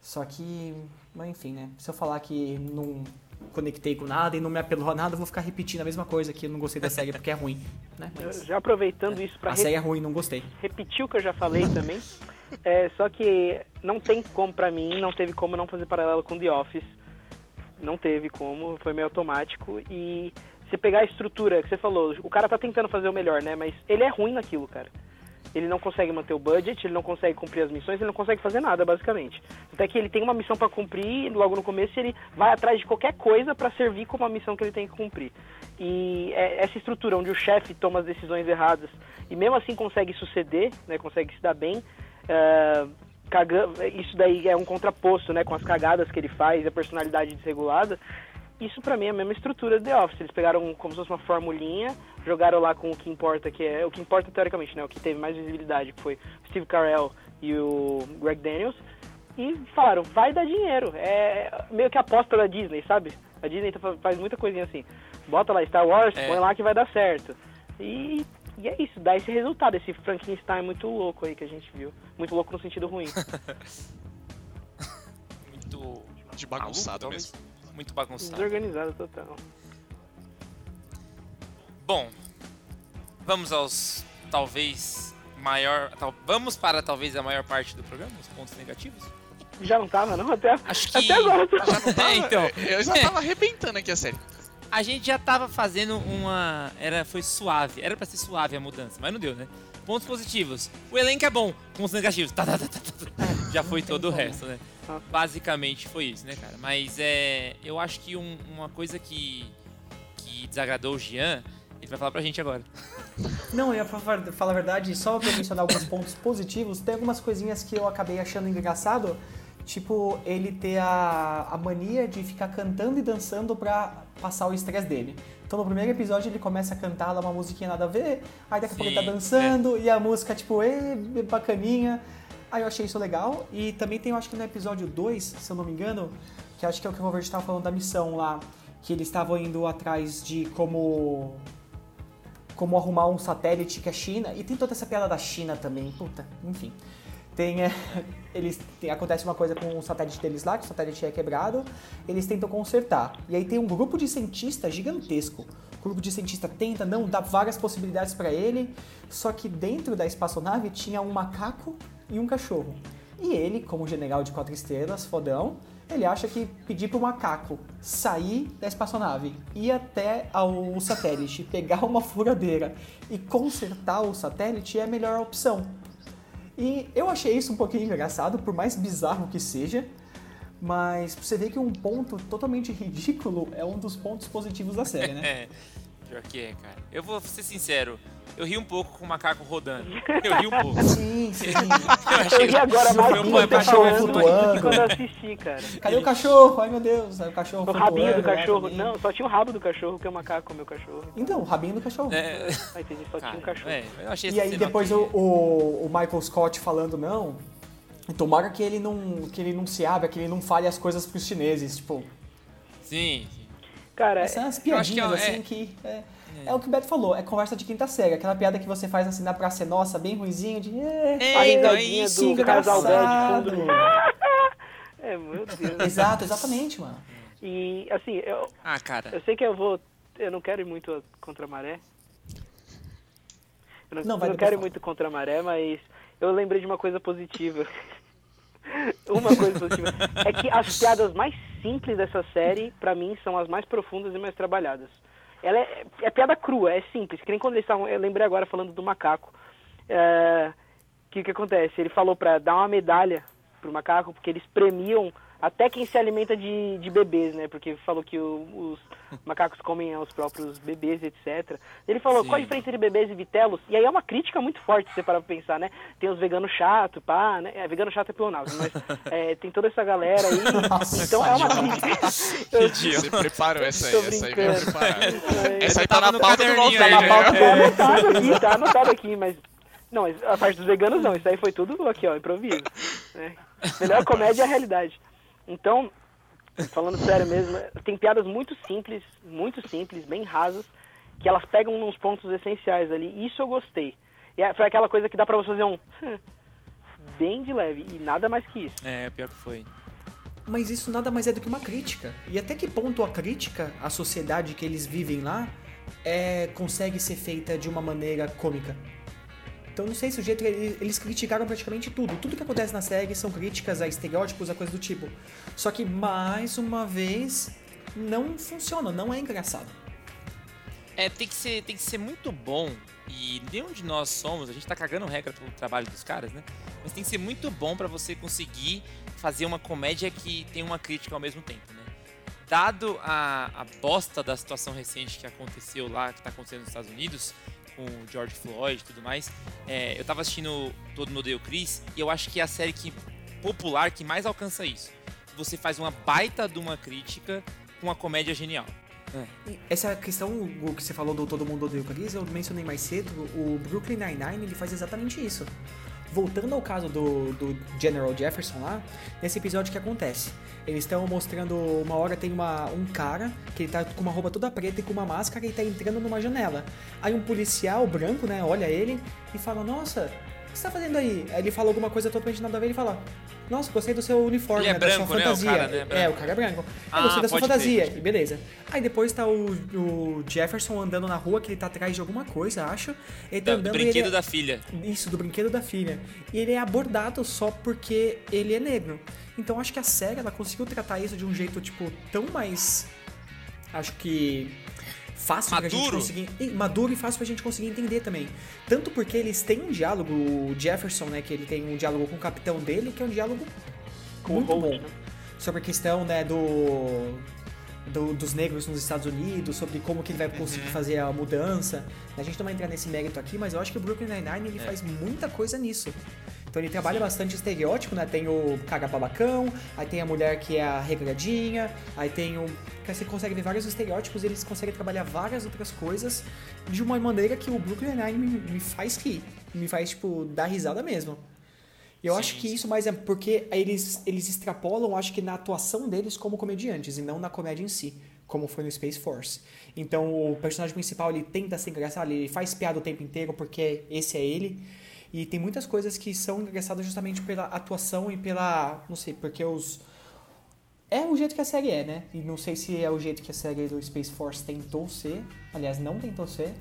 [SPEAKER 2] Só que, mas enfim, né? Se eu falar que não conectei com nada e não me apelou a nada, eu vou ficar repetindo a mesma coisa que eu não gostei da série porque é ruim, né? Mas
[SPEAKER 5] Já aproveitando isso pra
[SPEAKER 2] a série é ruim, não gostei.
[SPEAKER 5] repetir o que eu já falei também. É, só que não tem como pra mim, não teve como não fazer paralelo com The Office. Não teve como, foi meio automático. E você pegar a estrutura que você falou, o cara tá tentando fazer o melhor, né? Mas ele é ruim naquilo, cara. Ele não consegue manter o budget, ele não consegue cumprir as missões, ele não consegue fazer nada, basicamente. Até que ele tem uma missão pra cumprir, logo no começo ele vai atrás de qualquer coisa pra servir como a missão que ele tem que cumprir. E é essa estrutura onde o chefe toma as decisões erradas e mesmo assim consegue suceder, né, consegue se dar bem, é, caga- isso daí é um contraposto né, com as cagadas que ele faz, a personalidade desregulada. Isso pra mim é a mesma estrutura do The Office. Eles pegaram como se fosse uma formulinha, jogaram lá com o que importa, que é o que importa teoricamente, né? O que teve mais visibilidade, que foi o Steve Carell e o Greg Daniels, e falaram, vai dar dinheiro. É meio que a aposta da Disney, sabe? A Disney tá fa- faz muita coisinha assim. Bota lá Star Wars,
[SPEAKER 4] É.
[SPEAKER 5] põe lá que vai dar certo. E, e é isso, dá esse resultado, esse Frankenstein muito louco aí que a gente viu. Muito louco no sentido ruim.
[SPEAKER 4] Muito.
[SPEAKER 1] De bagunçado mesmo.
[SPEAKER 4] Muito bagunçado.
[SPEAKER 5] Desorganizado total.
[SPEAKER 4] Bom, vamos aos talvez maior. tal- vamos para talvez a maior parte do programa, os pontos negativos?
[SPEAKER 5] Já não tava, não? Até,
[SPEAKER 4] Acho que.
[SPEAKER 5] até agora.
[SPEAKER 1] Já não tava,
[SPEAKER 4] É, então.
[SPEAKER 1] Eu já
[SPEAKER 4] É.
[SPEAKER 1] tava arrebentando aqui a série.
[SPEAKER 4] A gente já tava fazendo uma. Era, foi suave. Era pra ser suave a mudança, mas não deu, né? Pontos positivos. O elenco é bom. Pontos negativos. Tá, tá, tá, tá, tá, tá. Já foi todo o resto, né? Basicamente foi isso, né, cara? Mas é. Eu acho que um- uma coisa que. que desagradou o Jean, ele vai falar pra gente agora.
[SPEAKER 2] Não, eu ia fa- falar a verdade, só pra mencionar alguns pontos positivos, tem algumas coisinhas que eu acabei achando engraçado, tipo, ele ter a, a mania de ficar cantando e dançando pra passar o estresse dele. Então no primeiro episódio ele começa a cantar lá uma musiquinha nada a ver, aí daqui a pouco ele tá dançando e a música tipo, ê, bacaninha. Aí eu achei isso legal. E também tem, eu acho que no episódio 2, se eu não me engano, que acho que é o que o Robert estava falando da missão lá, que eles estavam indo atrás de como como arrumar um satélite que é China. E tem toda essa piada da China também, puta, enfim. Tem, é, eles, tem- acontece uma coisa com o satélite deles lá, que o satélite é quebrado, eles tentam consertar. E aí tem um grupo de cientistas gigantesco. O grupo de cientistas tenta, não, dá várias possibilidades para ele, só que dentro da espaçonave tinha um macaco e um cachorro. E ele, como general de quatro estrelas, fodão, ele acha que pedir pro macaco sair da espaçonave, ir até ao satélite, pegar uma furadeira e consertar o satélite é a melhor opção. E eu achei isso um pouquinho engraçado, por mais bizarro que seja, mas você vê que um ponto totalmente ridículo é um dos pontos positivos da série, né?
[SPEAKER 4] Pior que é, cara. Eu vou ser sincero, eu ri um pouco com o macaco rodando. Eu ri um pouco.
[SPEAKER 2] Sim, sim.
[SPEAKER 4] Eu
[SPEAKER 5] Eu ri agora
[SPEAKER 4] Meu
[SPEAKER 5] mais
[SPEAKER 4] pai
[SPEAKER 5] você
[SPEAKER 2] cachorro
[SPEAKER 5] falando
[SPEAKER 2] flutuando.
[SPEAKER 5] quando eu assisti, cara.
[SPEAKER 2] Cadê o cachorro? Ai meu Deus, aí o cachorro
[SPEAKER 5] O rabinho do cachorro. Não, só tinha o rabo do cachorro, que é o macaco, o meu cachorro.
[SPEAKER 2] Então, o rabinho do cachorro.
[SPEAKER 4] É,
[SPEAKER 5] Ah, entendi, só tinha
[SPEAKER 4] cara,
[SPEAKER 5] um cachorro.
[SPEAKER 4] é, eu achei
[SPEAKER 2] E aí depois o, o, o Michael Scott falando, não, tomara que ele não, que ele não se abra, que ele não fale as coisas pros chineses, tipo,
[SPEAKER 4] sim.
[SPEAKER 5] Cara,
[SPEAKER 2] essas umas
[SPEAKER 4] eu acho que
[SPEAKER 2] piadinhas
[SPEAKER 4] é-
[SPEAKER 2] assim que... É, é o que o Beto falou, é conversa de quinta série, aquela piada que você faz assim na Praça é Nossa, bem ruizinha, de... É,
[SPEAKER 4] É,
[SPEAKER 5] a
[SPEAKER 4] então é isso.
[SPEAKER 5] do casal de fundo. É, meu Deus.
[SPEAKER 2] Exato, exatamente, mano.
[SPEAKER 5] E, assim, eu,
[SPEAKER 4] Ah, cara.
[SPEAKER 5] eu sei que eu vou... Eu não quero ir muito contra a maré. Eu não,
[SPEAKER 2] Não,
[SPEAKER 5] eu não quero ir muito contra a maré, mas eu lembrei de uma coisa positiva. uma coisa positiva. É que as piadas mais simples dessa série, pra mim, são as mais profundas e mais trabalhadas. Ela é, é piada crua, é simples. Que nem quando eles estavam. Eu lembrei agora falando do macaco. É, que que acontece? Ele falou pra dar uma medalha pro macaco, porque eles premiam até quem se alimenta de, de bebês, né? Porque falou que o- os macacos comem os próprios bebês, etc. Ele falou,
[SPEAKER 4] Sim.
[SPEAKER 5] qual a diferença entre bebês e vitelos? E aí é uma crítica muito forte, se você parar pra pensar, né? Tem os veganos chato, pá, né? É, vegano chato é pleonasmo, mas é, tem toda essa galera aí.
[SPEAKER 2] Nossa,
[SPEAKER 5] então é uma crítica. Eu-
[SPEAKER 1] Você preparou essa aí, essa aí veio preparada.
[SPEAKER 5] É,
[SPEAKER 1] Essa aí
[SPEAKER 4] Tava
[SPEAKER 1] tá na
[SPEAKER 4] no
[SPEAKER 1] pauta do nosso
[SPEAKER 4] aí,
[SPEAKER 1] aí,
[SPEAKER 4] né?
[SPEAKER 1] já.
[SPEAKER 5] Tá anotado aqui, tá anotado aqui, mas. Não, mas a parte dos veganos não, isso aí foi tudo aqui, ó, improviso. né? Melhor comédia é a realidade. Então, falando sério mesmo, tem piadas muito simples, muito simples, bem rasas, que elas pegam nos pontos essenciais ali. Isso eu gostei. E é- foi aquela coisa que dá pra você fazer um. Bem de leve, e nada mais que isso.
[SPEAKER 4] É, pior que foi.
[SPEAKER 2] Mas isso nada mais é do que uma crítica. E até que ponto a crítica à sociedade que eles vivem lá é, consegue ser feita de uma maneira cômica? Então não sei se o jeito que eles, criticaram praticamente tudo. Tudo que acontece na série são críticas a estereótipos, a coisa do tipo. Só que mais uma vez não funciona, não é engraçado.
[SPEAKER 4] É, tem que ser, tem que ser muito bom. E nenhum de nós somos, a gente tá cagando regra pro trabalho dos caras, né? Mas tem que ser muito bom pra você conseguir fazer uma comédia que tem uma crítica ao mesmo tempo, né? Dado a, a bosta da situação recente que aconteceu lá, que tá acontecendo nos Estados Unidos, com o George Floyd e tudo mais, é, eu tava assistindo Todo Mundo o Chris, e eu acho que é a série que, popular que mais alcança isso. Você faz uma baita de uma crítica com uma comédia genial.
[SPEAKER 2] E Essa questão que você falou do Todo Mundo Odeia o Chris, eu mencionei mais cedo, o Brooklyn Nine-Nine ele faz exatamente isso. Voltando ao caso do, do General Jefferson lá, nesse episódio que acontece? Eles estão mostrando, uma hora tem uma, um cara que ele tá com uma roupa toda preta e com uma máscara e tá entrando numa janela. Aí um policial branco, né, olha ele e fala, nossa, que você tá fazendo aí? Aí ele fala alguma coisa totalmente nada a ver, ele fala, nossa, gostei do seu uniforme,
[SPEAKER 4] Ele é
[SPEAKER 2] né, da sua
[SPEAKER 4] branco, né, o
[SPEAKER 2] fantasia.
[SPEAKER 4] cara, né,
[SPEAKER 2] É,
[SPEAKER 4] branco.
[SPEAKER 2] o cara é branco.
[SPEAKER 4] Ah,
[SPEAKER 2] Eu gostei da sua fantasia. E beleza. Aí depois tá o, o Jefferson andando na rua, que ele tá atrás de alguma coisa, acho. Ele tá
[SPEAKER 4] do
[SPEAKER 2] andando e
[SPEAKER 4] brinquedo
[SPEAKER 2] ele é-
[SPEAKER 4] da filha.
[SPEAKER 2] Isso, do brinquedo da filha. E ele é abordado só porque ele é negro. Então acho que a série ela conseguiu tratar isso de um jeito, tipo, tão mais. Acho que. Fácil pra gente
[SPEAKER 4] Maduro?
[SPEAKER 2] conseguir. e Maduro e fácil pra gente conseguir entender também. Tanto porque eles têm um diálogo, o Jefferson, né? Que ele tem um diálogo com o capitão dele, que é um diálogo
[SPEAKER 5] Com
[SPEAKER 2] muito
[SPEAKER 5] o Holt,
[SPEAKER 2] bom.
[SPEAKER 5] né?
[SPEAKER 2] Sobre a questão, né, do, do- dos negros nos Estados Unidos, sobre como que ele vai conseguir
[SPEAKER 4] Uhum.
[SPEAKER 2] fazer a mudança. A gente não vai entrar nesse mérito aqui, mas eu acho que o Brooklyn Nine-Nine ele
[SPEAKER 4] É.
[SPEAKER 2] faz muita coisa nisso. Então ele trabalha bastante estereótipo, né? Tem o cara babacão, aí tem a mulher que é a regradinha, aí tem o. que Você consegue ver vários estereótipos e eles conseguem trabalhar várias outras coisas de uma maneira que o Brooklyn Nine-Nine me, me faz rir. Me faz, tipo, dar risada mesmo. E eu
[SPEAKER 4] Sim,
[SPEAKER 2] acho que isso mais é porque eles, eles extrapolam, acho que na atuação deles como comediantes e não na comédia em si, como foi no Space Force. Então o personagem principal ele tenta ser engraçado, ele faz piada o tempo inteiro porque esse é ele. E tem muitas coisas que são engraçadas justamente pela atuação e pela. Não sei, porque os. É o jeito que a série é, né? E não sei se é o jeito que a série do Space Force tentou ser. Aliás, não tentou ser.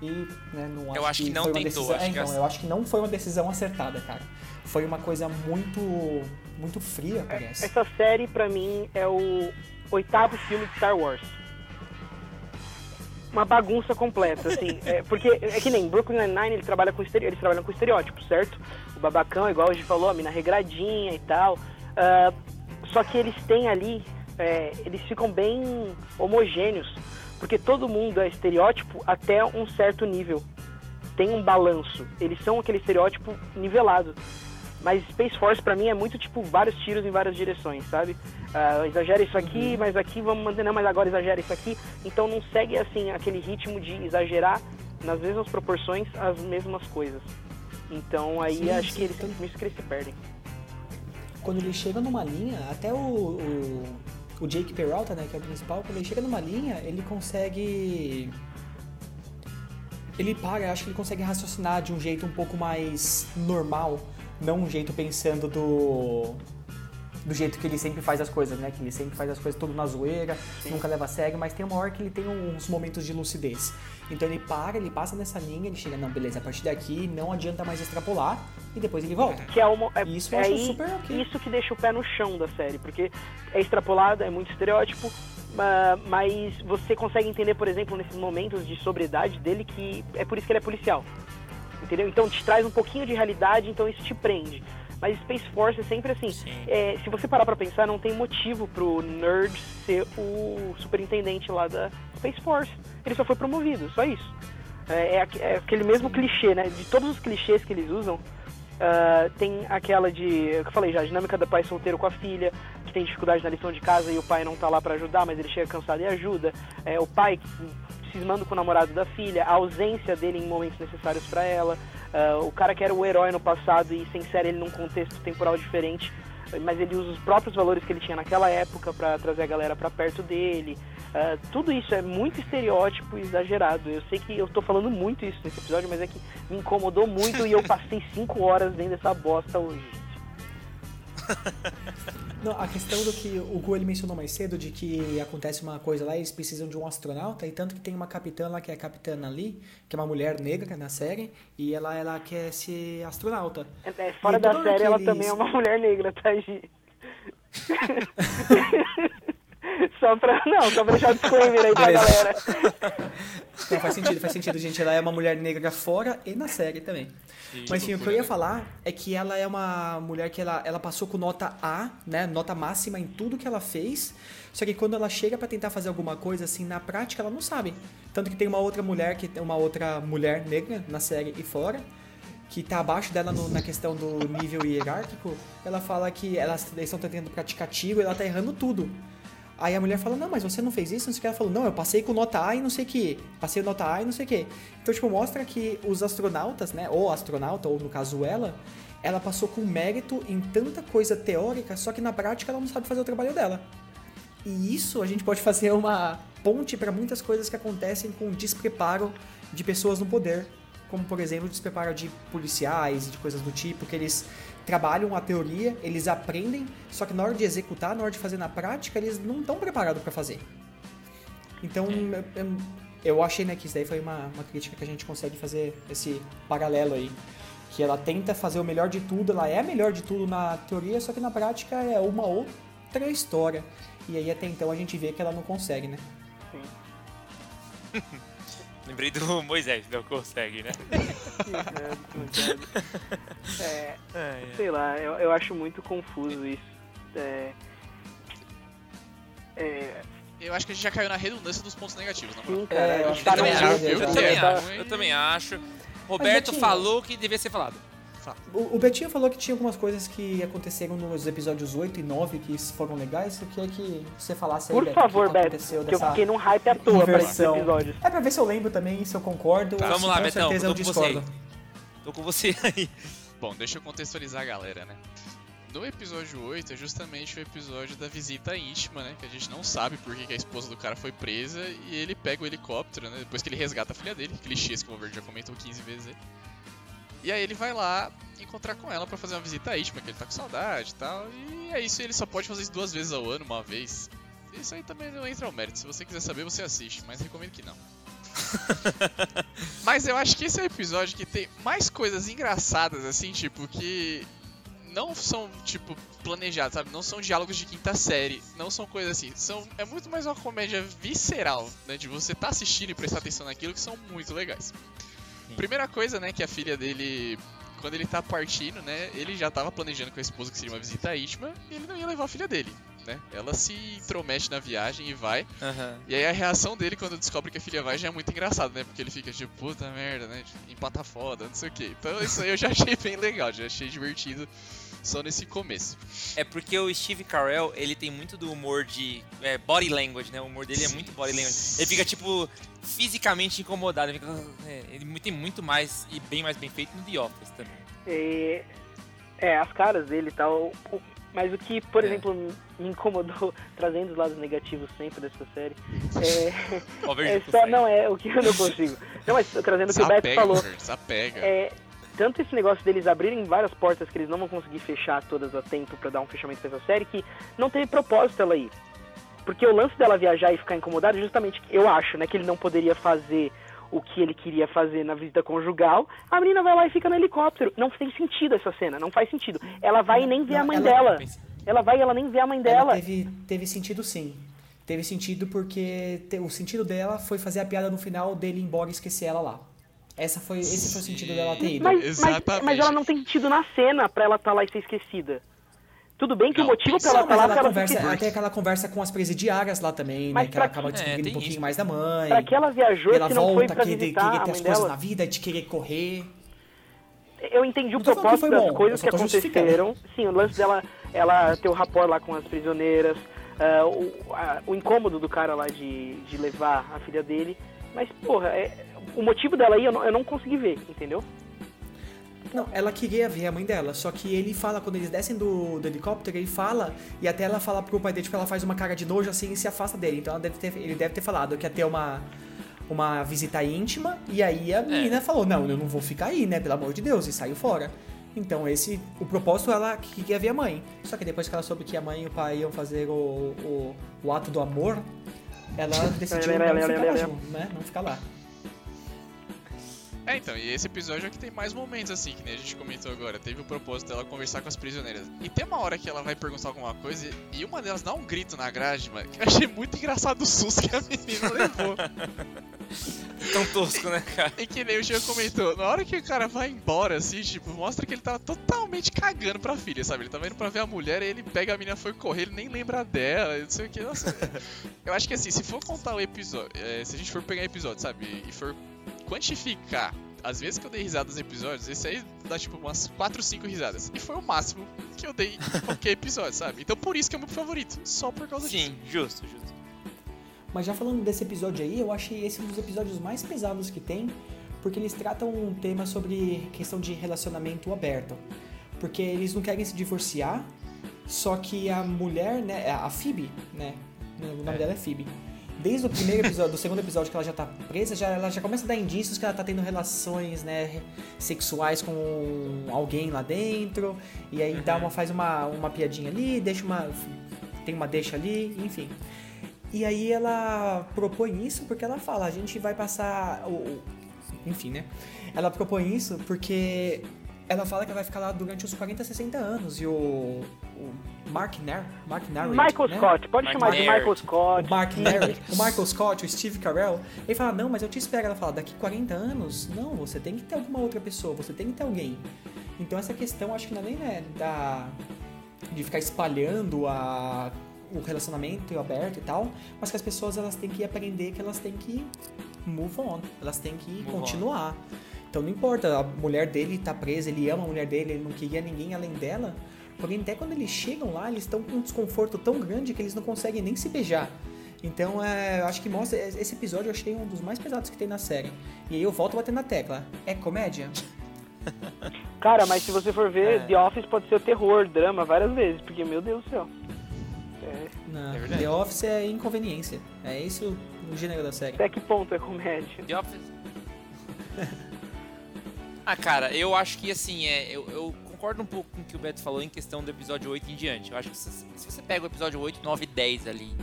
[SPEAKER 2] E, né, não
[SPEAKER 4] Eu acho que não
[SPEAKER 2] foi uma
[SPEAKER 4] tentou,
[SPEAKER 2] decisão-
[SPEAKER 4] acho
[SPEAKER 2] é,
[SPEAKER 4] que
[SPEAKER 2] então,
[SPEAKER 4] as-
[SPEAKER 2] eu acho que não foi uma decisão acertada, cara. Foi uma coisa muito. muito fria, parece.
[SPEAKER 5] Essa série, pra mim, é o oitavo filme de Star Wars. Uma bagunça completa, assim. é, porque é que nem Brooklyn Nine-Nine, ele trabalha com eles trabalham com estereótipos, certo? O babacão, igual a gente falou, a mina regradinha e tal. Ah, só que eles têm ali, é, eles ficam bem homogêneos. Porque todo mundo é estereótipo até um certo nível. Tem um balanço. Eles são aquele estereótipo nivelado. Mas Space Force pra mim é muito tipo vários tiros em várias direções, sabe? Ah, exagera isso aqui, mas aqui vamos manter, não, mas agora exagera isso aqui. Então não segue assim aquele ritmo de exagerar nas mesmas proporções as mesmas coisas. Então aí
[SPEAKER 2] Sim,
[SPEAKER 5] acho
[SPEAKER 2] sim,
[SPEAKER 5] que eles
[SPEAKER 2] então-
[SPEAKER 5] nisso que eles se perdem.
[SPEAKER 2] quando ele chega numa linha, até o, o, o Jake Peralta, né, que é o principal, quando ele chega numa linha, ele consegue. Ele para, acho que ele consegue raciocinar de um jeito um pouco mais normal, não um jeito pensando do. Do jeito que ele sempre faz as coisas, né? Que ele sempre faz as coisas tudo na zoeira, nunca leva a sério, mas tem uma hora que ele tem uns momentos de lucidez. Então ele para, ele passa nessa linha, ele chega, não, beleza, a partir daqui não adianta mais extrapolar, e depois ele volta.
[SPEAKER 5] Que é, uma, é,
[SPEAKER 2] Isso
[SPEAKER 5] é aí-
[SPEAKER 2] super ok.
[SPEAKER 5] isso que deixa o pé no chão da série, porque é extrapolado, é muito estereótipo, ma- mas você consegue entender, por exemplo, nesses momentos de sobriedade dele, que é por isso que ele é policial. Entendeu? Então te traz um pouquinho de realidade, então isso te prende. Mas Space Force é sempre assim.
[SPEAKER 4] Sim.
[SPEAKER 5] é, se você parar pra pensar, não tem motivo pro Nerd ser o superintendente lá da Space Force. Ele só foi promovido, só isso. É, é é aquele mesmo clichê, né? De todos os clichês que eles usam, ah, tem aquela de, que eu falei já, a dinâmica do pai solteiro com a filha, que tem dificuldade na lição de casa e o pai não tá lá pra ajudar, mas ele chega cansado e ajuda. É, o pai cismando com o namorado da filha, a ausência dele em momentos necessários pra ela. Ah, o cara que era o herói no passado e se insere ele num contexto temporal diferente, mas ele usa os próprios valores que ele tinha naquela época pra trazer a galera pra perto dele. Ah, tudo isso é muito estereótipo e exagerado. Eu sei que eu tô falando muito isso nesse episódio, mas é que me incomodou muito e eu passei cinco horas dentro dessa bosta hoje.
[SPEAKER 2] Não, a questão do que o Gu ele mencionou mais cedo, de que acontece uma coisa lá e eles precisam de um astronauta, e tanto que tem uma capitã lá, que é a Capitã Ali, que é uma mulher negra na série, e ela, ela quer ser astronauta.
[SPEAKER 5] É, é, fora
[SPEAKER 2] E
[SPEAKER 5] da série, ela
[SPEAKER 2] aqueles-
[SPEAKER 5] também é uma mulher negra, tá, Gi? só pra. Não, só pra deixar o disclaimer aí pra
[SPEAKER 2] Beleza.
[SPEAKER 5] galera.
[SPEAKER 2] Não, faz sentido, faz sentido, gente. Ela é uma mulher negra fora e na série também. Mas enfim, o que eu ia falar é que ela é uma mulher que ela, ela passou com nota A, né? Nota máxima em tudo que ela fez. Só que quando ela chega pra tentar fazer alguma coisa assim, na prática ela não sabe. Tanto que tem uma outra mulher que tem uma outra mulher negra na série e fora, que tá abaixo dela no- na questão do nível hierárquico. Ela fala que elas eles estão tentando praticar tiro e ela tá errando tudo. Aí a mulher fala, não, mas você não fez isso? Não sei o que. Ela falou, não, eu passei com nota A e não sei o que. Passei nota A e não sei o que. Então, tipo, mostra que os astronautas, né? Ou astronauta, ou no caso ela, ela passou com mérito em tanta coisa teórica, só que na prática ela não sabe fazer o trabalho dela. E isso a gente pode fazer uma ponte para muitas coisas que acontecem com despreparo de pessoas no poder. Como, por exemplo, despreparo de policiais e de coisas do tipo, que eles trabalham a teoria, eles aprendem, só que na hora de executar, na hora de fazer na prática, eles não estão preparados para fazer. Então, eu- eu, eu achei né, que isso daí foi uma, uma crítica que a gente consegue fazer esse paralelo aí. Que ela tenta fazer o melhor de tudo, ela é a melhor de tudo na teoria, só que na prática é uma outra história. E aí até então a gente vê que ela não consegue, né?
[SPEAKER 4] Lembrei do Moisés, não consegue, né?
[SPEAKER 5] É, sei lá, eu, eu acho muito confuso isso. É, é,
[SPEAKER 1] Eu acho que a gente já caiu na redundância dos pontos negativos, na moral.
[SPEAKER 5] sim, cara.
[SPEAKER 2] É,
[SPEAKER 5] eu
[SPEAKER 2] eu
[SPEAKER 4] também
[SPEAKER 5] no
[SPEAKER 2] Caramba,
[SPEAKER 4] acho, eu também acho, eu também acho. Roberto
[SPEAKER 2] Betinho-
[SPEAKER 4] falou que devia ser falado.
[SPEAKER 2] O, o Betinho falou que tinha algumas coisas que aconteceram nos episódios 8 e 9 que foram legais. Eu queria que você falasse aí,
[SPEAKER 5] Por
[SPEAKER 2] Beto,
[SPEAKER 5] favor,
[SPEAKER 2] o que que
[SPEAKER 5] Beto,
[SPEAKER 2] aconteceu
[SPEAKER 5] que eu
[SPEAKER 2] dessa
[SPEAKER 5] fiquei num hype à toa pra esses
[SPEAKER 2] inversão.
[SPEAKER 5] episódios.
[SPEAKER 2] É pra ver se eu lembro também, se eu concordo.
[SPEAKER 1] Tá.
[SPEAKER 4] Vamos
[SPEAKER 2] se
[SPEAKER 4] lá,
[SPEAKER 2] com
[SPEAKER 4] Betão,
[SPEAKER 2] certeza
[SPEAKER 4] tô
[SPEAKER 2] eu
[SPEAKER 4] com você
[SPEAKER 2] discordo.
[SPEAKER 4] Tô com você aí.
[SPEAKER 1] Bom, deixa eu contextualizar a galera, né? No episódio 8 é justamente o episódio da visita íntima, né? Que a gente não sabe por que que a esposa do cara foi presa e ele pega o helicóptero, né? Depois que ele resgata a filha dele, clichês que o Wolverine já comentou 15 vezes aí. E aí ele vai lá encontrar com ela pra fazer uma visita íntima, que ele tá com saudade e tal. E é isso, ele só pode fazer isso duas vezes ao ano, uma vez. Isso aí também não entra ao mérito. Se você quiser saber, você assiste, mas recomendo que não. Mas eu acho que esse é o episódio que tem mais coisas engraçadas, assim, tipo, que não são, tipo, planejados, sabe? Não são diálogos de quinta série, não são coisas assim. São, é muito mais uma comédia visceral, né? De você tá assistindo e prestar atenção naquilo, que são muito legais.
[SPEAKER 4] Sim.
[SPEAKER 1] Primeira coisa, né, que a filha dele, quando ele tá partindo, né, ele já tava planejando com a esposa que seria uma visita íntima e ele não ia levar a filha dele, né? Ela se intromete na viagem e vai.
[SPEAKER 4] Aham.
[SPEAKER 1] E aí a reação dele quando descobre que a filha vai já é muito engraçado, né? Porque ele fica tipo, puta merda, né? Empata foda, não sei o que. Então isso aí eu já achei bem legal, já achei divertido só nesse começo.
[SPEAKER 4] É porque o Steve Carell, ele tem muito do humor de é, body language, né? O humor dele é muito body language. Ele fica, tipo, fisicamente incomodado. Ele, fica, é, ele tem muito mais e bem mais bem feito no The Office também.
[SPEAKER 5] É, é, as caras dele e tal. o- Mas o que, por
[SPEAKER 4] É.
[SPEAKER 5] exemplo, me incomodou, trazendo os lados negativos sempre dessa série, é, é só, não, é o que eu não consigo. Não, mas trazendo o que o Beto falou,
[SPEAKER 1] desapega.
[SPEAKER 5] é, tanto esse negócio deles abrirem várias portas que eles não vão conseguir fechar todas a tempo pra dar um fechamento pra essa série, que não teve propósito ela ir. Porque o lance dela viajar e ficar incomodada, é justamente, eu acho, né, que ele não poderia fazer o que ele queria fazer na visita conjugal, a menina vai lá e fica no helicóptero. Não tem sentido essa cena, não faz sentido. Ela vai e nem vê
[SPEAKER 2] Não,
[SPEAKER 5] a mãe
[SPEAKER 2] ela-
[SPEAKER 5] dela. Ela vai e ela nem vê a mãe
[SPEAKER 2] Ela
[SPEAKER 5] dela.
[SPEAKER 2] teve, teve sentido sim. Teve sentido porque te- o sentido dela foi fazer a piada no final dele ir embora e esquecer ela lá. Essa foi, esse foi o sentido dela ter ido.
[SPEAKER 5] Mas, mas,
[SPEAKER 1] Exatamente.
[SPEAKER 5] mas ela não tem sentido na cena pra ela estar lá e ser esquecida. Tudo bem que
[SPEAKER 1] Não,
[SPEAKER 5] o motivo pra ela estar
[SPEAKER 2] mas
[SPEAKER 5] lá é
[SPEAKER 2] ela
[SPEAKER 5] pra ela
[SPEAKER 2] conversa,
[SPEAKER 5] esquecida.
[SPEAKER 2] até aquela conversa com as presidiárias lá também,
[SPEAKER 5] Mas
[SPEAKER 2] né? Que ela
[SPEAKER 5] pra
[SPEAKER 2] acaba
[SPEAKER 4] que-
[SPEAKER 2] descobrindo
[SPEAKER 4] É, tem
[SPEAKER 2] um pouquinho
[SPEAKER 4] isso.
[SPEAKER 2] mais da mãe.
[SPEAKER 5] Pra que ela viajou
[SPEAKER 2] e ela
[SPEAKER 5] se não foi
[SPEAKER 2] volta
[SPEAKER 5] pra
[SPEAKER 2] que de
[SPEAKER 5] visitar
[SPEAKER 2] querer
[SPEAKER 5] a
[SPEAKER 2] ter as coisas
[SPEAKER 5] dela?
[SPEAKER 2] na vida, de querer correr.
[SPEAKER 5] Eu entendi o propósito
[SPEAKER 2] foi
[SPEAKER 5] das
[SPEAKER 2] bom,
[SPEAKER 5] coisas que aconteceram. Sim, o lance dela, ela ter o rapport lá com as prisioneiras, ah, o, a- o incômodo do cara lá de, de levar a filha dele. Mas, porra, é- o motivo dela aí eu não, eu não consegui ver, entendeu?
[SPEAKER 2] Não, ela queria ver a mãe dela, só que ele fala, quando eles descem do, do helicóptero, ele fala, e até ela fala pro pai dele, tipo, ela faz uma cara de nojo assim e se afasta dele. Então ela deve ter- ele deve ter falado que ia ter uma, uma visita íntima, e aí a menina falou, não, eu não vou ficar aí, né, pelo amor de Deus, e saiu fora. Então esse, o propósito ela queria ver a mãe. Só que depois que ela soube que a mãe e o pai iam fazer o, o, o ato do amor, ela decidiu não ficar lá né, não ficar lá.
[SPEAKER 1] É, então, e esse episódio é que tem mais momentos assim, que nem a gente comentou agora. Teve o propósito dela conversar com as prisioneiras. E tem uma hora que ela vai perguntar alguma coisa e uma delas dá um grito na grade, mano. Que eu achei muito engraçado o susto que a menina levou.
[SPEAKER 4] Tão tosco, né, cara?
[SPEAKER 1] E que nem o Jean comentou, na hora que o cara vai embora, assim, tipo, mostra que ele tava totalmente cagando pra filha, sabe? Ele tava indo pra ver a mulher, aí ele pega a menina, foi correr, ele nem lembra dela, não sei o que. Nossa, eu acho que assim, se for contar o episódio, é, se a gente for pegar episódio, sabe? E for quantificar as vezes que eu dei risada nos episódios, esse aí dá tipo umas 4, 5 risadas. E foi o máximo que eu dei em qualquer episódio, sabe? Então por isso que é o meu favorito, só por causa disso.
[SPEAKER 4] Sim, justo, justo.
[SPEAKER 2] Mas já falando desse episódio aí, eu achei esse um dos episódios mais pesados que tem, porque eles tratam um tema sobre questão de relacionamento aberto. Porque eles não querem se divorciar, só que a mulher, né, a Phoebe, né, o nome dela é Phoebe. Desde o primeiro episódio, do segundo episódio que ela já tá presa, já, ela já começa a dar indícios que ela tá tendo relações, né, sexuais com alguém lá dentro, e aí dá uma, faz uma, uma piadinha ali, deixa uma, tem uma deixa ali, enfim. E aí ela propõe isso porque ela fala, a gente vai passar. O, o- enfim, né? Ela propõe isso porque ela fala que ela vai ficar lá durante os 40, 60 anos. E o. o Mark Nair. Mark Nair.
[SPEAKER 5] Michael
[SPEAKER 2] né?
[SPEAKER 5] Scott, pode
[SPEAKER 4] Mark
[SPEAKER 5] chamar de
[SPEAKER 4] Nair.
[SPEAKER 5] Michael Scott.
[SPEAKER 2] O Mark Nair, o Michael Scott, o Steve Carell, ele fala, não, mas eu te espero. Ela fala, daqui 40 anos, não, você tem que ter alguma outra pessoa, você tem que ter alguém. Então essa questão acho que não é nem né, da de ficar espalhando a, o relacionamento aberto e tal, mas que as pessoas elas têm que aprender que elas têm que move on, elas têm que
[SPEAKER 4] Move
[SPEAKER 2] continuar. Então não importa, a mulher dele tá presa, ele ama a mulher dele, ele não queria ninguém além dela. Porém, até quando eles chegam lá, eles estão com um desconforto tão grande que eles não conseguem nem se beijar. Então, é, eu acho que mostra. Esse episódio eu achei um dos mais pesados que tem na série. E aí eu volto batendo na tecla. É comédia?
[SPEAKER 5] Cara, mas se você for ver,
[SPEAKER 4] É.
[SPEAKER 5] The Office pode ser terror, drama, várias vezes, porque, meu Deus do céu. É,
[SPEAKER 2] Não.
[SPEAKER 4] É verdade.
[SPEAKER 2] The Office é inconveniência. É esse o, o gênero da série.
[SPEAKER 5] até que ponto é comédia?
[SPEAKER 4] The Office. ah, cara, eu acho que assim, é, eu, eu concordo um pouco com o que o Beto falou em questão do episódio 8 em diante. Eu acho que se, se você pega o episódio 8, 9 e 10 ali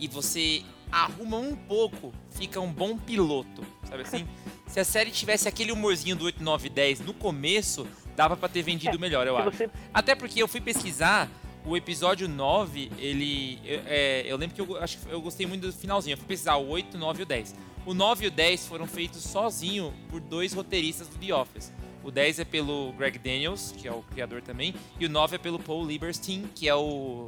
[SPEAKER 4] e você arruma um pouco, fica um bom piloto, sabe assim? Se a série tivesse aquele humorzinho do 8, 9 e 10 no começo, dava pra ter vendido melhor, eu acho.
[SPEAKER 5] você
[SPEAKER 4] Até porque eu fui pesquisar o episódio 9, ele. É, eu lembro que eu acho que eu gostei muito do finalzinho. Eu fui pesquisar o 8, o 9 e o 10. O 9 e o 10 foram feitos sozinho por dois roteiristas do The Office. O 10 é pelo Greg Daniels, que é o criador também, e o 9 é pelo Paul Lieberstein, que é o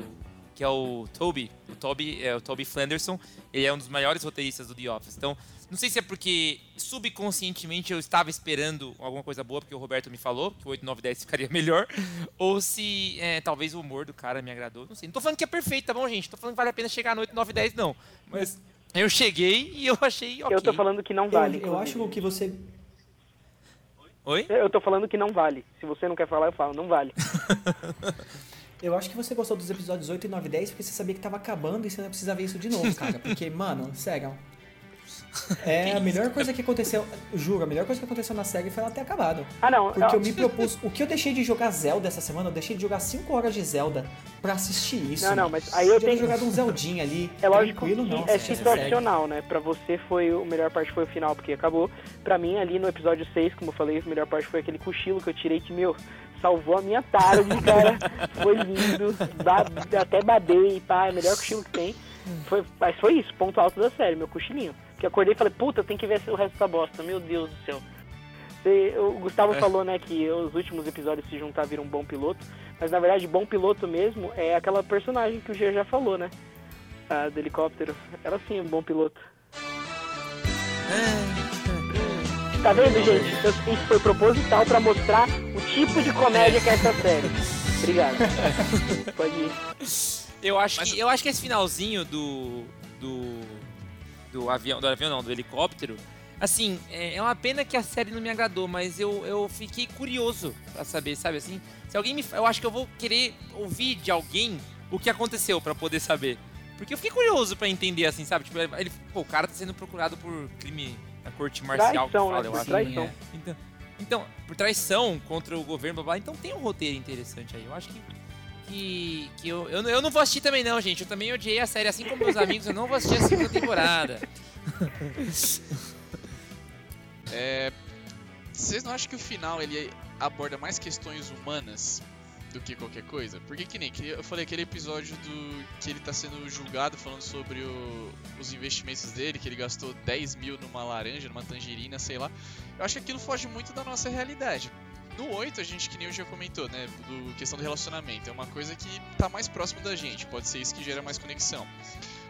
[SPEAKER 4] que é o Toby, o Toby, é o Toby Flanderson, ele é um dos maiores roteiristas do The Office. Então, não sei se é porque subconscientemente eu estava esperando alguma coisa boa, porque o Roberto me falou que o 8, 9, 10 ficaria melhor, ou se é, talvez o humor do cara me agradou, não sei. Não tô falando que é perfeito, tá bom, gente? Tô falando que vale a pena chegar no 8, 9, 10, não. Mas eu cheguei e eu achei ok.
[SPEAKER 5] Eu tô falando que não vale.
[SPEAKER 2] eu, eu acho que você.
[SPEAKER 4] Oi?
[SPEAKER 5] Eu tô falando que não vale. Se você não quer falar, eu falo, não vale.
[SPEAKER 2] Eu acho que você gostou dos episódios 8 e 9 e 10 porque você sabia que tava acabando e você não precisa ver isso de novo, cara. Porque, mano, sério. É a melhor coisa que aconteceu, juro, a melhor coisa que aconteceu na série foi ela ter acabado.
[SPEAKER 5] Ah, não.
[SPEAKER 2] Porque
[SPEAKER 5] eu-
[SPEAKER 2] eu me propus. O que eu deixei de jogar Zelda essa semana, eu deixei de jogar 5 horas de Zelda pra assistir isso.
[SPEAKER 5] Não, não, mas aí eu
[SPEAKER 2] ter
[SPEAKER 5] tenho-
[SPEAKER 2] jogado um Zeldinha ali.
[SPEAKER 5] É lógico que
[SPEAKER 2] não,
[SPEAKER 5] é situacional, né? Pra você foi o melhor parte foi o final, porque acabou. Pra mim, ali no episódio 6, como eu falei, a melhor parte foi aquele cochilo que eu tirei que, meu, salvou a minha tarde, cara. foi lindo. Ba- até badei, pá, é o melhor cochilo que tem. Foi, mas foi isso, ponto alto da série, meu cochilinho. Que acordei e falei, puta, tem que ver o resto da bosta, meu Deus do céu. O Gustavo
[SPEAKER 4] É.
[SPEAKER 5] falou, né, que os últimos episódios se juntar viram um bom piloto, mas na verdade, bom piloto mesmo é aquela personagem que o Gia já falou, né? A do helicóptero. Ela sim é um bom piloto. Tá vendo, gente? Isso isso foi proposital pra mostrar o tipo de comédia que é essa série. Obrigado. Pode ir.
[SPEAKER 4] Eu acho, que, eu acho que esse finalzinho do. do. Do avião. Do avião não, do helicóptero. Assim, é é uma pena que a série não me agradou, mas eu, eu fiquei curioso pra saber, sabe assim? Se alguém me. Eu acho que eu vou querer ouvir de alguém o que aconteceu pra poder saber. Porque eu fiquei curioso pra entender, assim, sabe? Tipo, ele, pô, o cara tá sendo procurado por crime na corte marcial, que
[SPEAKER 5] Traição,
[SPEAKER 4] fala,
[SPEAKER 5] né?
[SPEAKER 4] eu acho.
[SPEAKER 5] traição.
[SPEAKER 2] é.
[SPEAKER 4] Então, então, por traição contra o governo, blá, blá, então tem um roteiro interessante aí. Eu acho que. Que, que eu, eu, eu não vou assistir também, não, gente. Eu também odiei a série, assim como meus amigos, eu não vou assistir a segunda temporada.
[SPEAKER 1] É, vocês não acham que o final ele aborda mais questões humanas do que qualquer coisa? Porque que nem que eu falei aquele episódio do que ele tá sendo julgado falando sobre o- os investimentos dele, que ele gastou 10 mil numa laranja, numa tangerina, sei lá. Eu acho que aquilo foge muito da nossa realidade. No 8, a gente, que nem o já comentou, né? Do questão do relacionamento. É uma coisa que tá mais próximo da gente. Pode ser isso que gera mais conexão.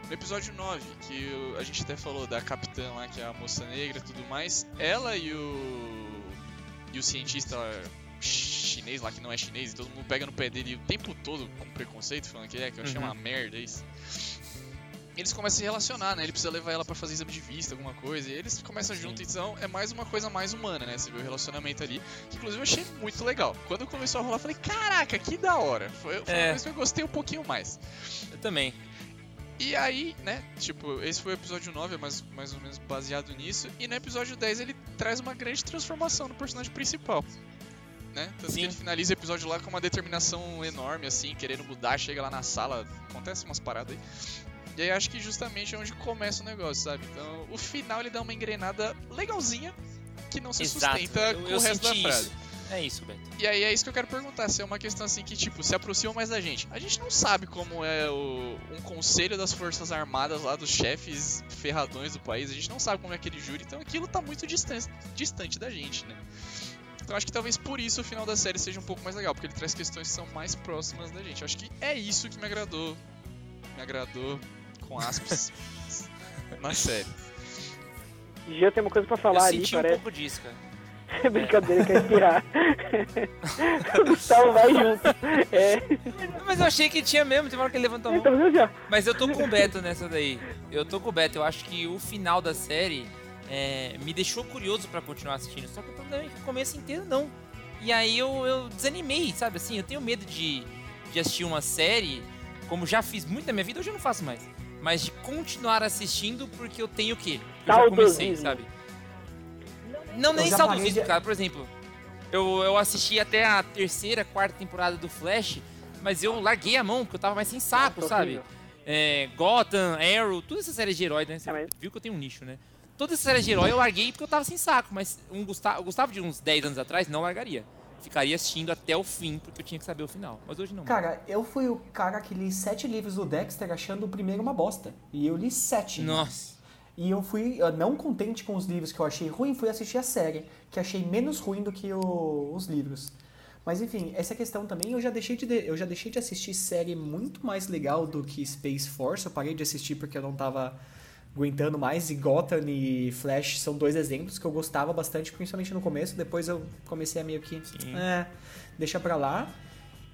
[SPEAKER 1] No episódio 9, que a gente até falou da capitã lá, que é a moça negra e tudo mais, ela e o. E o cientista chinês lá, que não é chinês, e todo mundo pega no pé dele o tempo todo com preconceito, falando que é, que eu achei
[SPEAKER 4] Uhum.
[SPEAKER 1] uma merda isso. Eles começam a se relacionar, né? Ele precisa levar ela pra fazer exame de vista, alguma coisa, e eles começam
[SPEAKER 4] Sim.
[SPEAKER 1] junto, então é mais uma coisa mais humana, né? Você vê o relacionamento ali, que inclusive eu achei muito legal. Quando começou a rolar, eu falei, caraca, que da hora. Foi, foi
[SPEAKER 4] É.
[SPEAKER 1] uma coisa que eu gostei um pouquinho mais.
[SPEAKER 4] Eu também.
[SPEAKER 1] E aí, né, tipo, esse foi o episódio 9, é mais, mais ou menos baseado nisso. E no episódio 10 ele traz uma grande transformação no personagem principal. Né? Tanto
[SPEAKER 4] Sim.
[SPEAKER 1] que ele finaliza o episódio lá com uma determinação enorme, assim, querendo mudar, chega lá na sala, acontece umas paradas aí. E aí acho que justamente é onde começa o negócio, sabe? Então, o final ele dá uma engrenada legalzinha que não se
[SPEAKER 4] Exato.
[SPEAKER 1] sustenta
[SPEAKER 4] Eu,
[SPEAKER 1] com
[SPEAKER 4] eu
[SPEAKER 1] o resto da frase.
[SPEAKER 4] isso. É isso, Beto.
[SPEAKER 1] E aí é isso que eu quero perguntar, se é uma questão assim que, tipo, se aproxima mais da gente. A gente não sabe como é o, um conselho das forças armadas lá, dos chefes ferradões do país, a gente não sabe como é aquele júri, então aquilo tá muito distante, distante da gente, né? Então acho que talvez por isso o final da série seja um pouco mais legal, porque ele traz questões que são mais próximas da gente. Eu acho que é isso que me agradou. Me agradou, com aspas, na série.
[SPEAKER 5] Já tem uma coisa pra
[SPEAKER 4] Eu
[SPEAKER 5] falar ali,
[SPEAKER 4] senti um
[SPEAKER 5] parece.
[SPEAKER 4] pouco disso, cara.
[SPEAKER 5] Brincadeira, quer respirar. o Gustavo vai junto. É,
[SPEAKER 4] Mas eu achei que tinha mesmo, tem uma hora que ele levantou a mão.
[SPEAKER 5] então, viu, já.
[SPEAKER 4] Mas eu tô com o Beto nessa daí. Eu tô com o Beto. Eu acho que o final da série é, me deixou curioso pra continuar assistindo. Só que o problema é que o começo inteiro não. E aí eu, eu desanimei, sabe? Assim, eu tenho medo de, de assistir uma série, como já fiz muito na minha vida, hoje eu não faço mais. Mas de continuar assistindo porque eu tenho o quê? Eu já comecei, sabe? Não, nem saudosismo, cara. Por exemplo, eu, eu assisti até a terceira, quarta temporada do Flash, mas eu larguei a mão, porque eu tava mais sem saco, sabe? É, Gotham, Arrow, todas essas séries de herói, né? Você
[SPEAKER 5] É,
[SPEAKER 4] viu que eu tenho um nicho, né? Todas essas séries de herói eu larguei porque eu tava sem saco, mas um Gustavo, o Gustavo de uns 10 anos atrás não largaria. Ficaria assistindo até o fim, porque eu tinha que saber o final. Mas hoje não.
[SPEAKER 2] Cara, eu fui o cara que li sete livros do Dexter achando o primeiro uma bosta. E eu li sete.
[SPEAKER 4] Nossa.
[SPEAKER 2] E eu fui, não contente com os livros que eu achei ruim, fui assistir a série, que achei menos ruim do que o- os livros. Mas enfim, essa questão também, eu já, deixei de, eu já deixei de assistir série muito mais legal do que Space Force. Eu parei de assistir porque eu não tava aguentando mais. E Gotham e Flash são dois exemplos que eu gostava bastante, principalmente no começo. Depois eu comecei a meio que. É, deixa pra lá.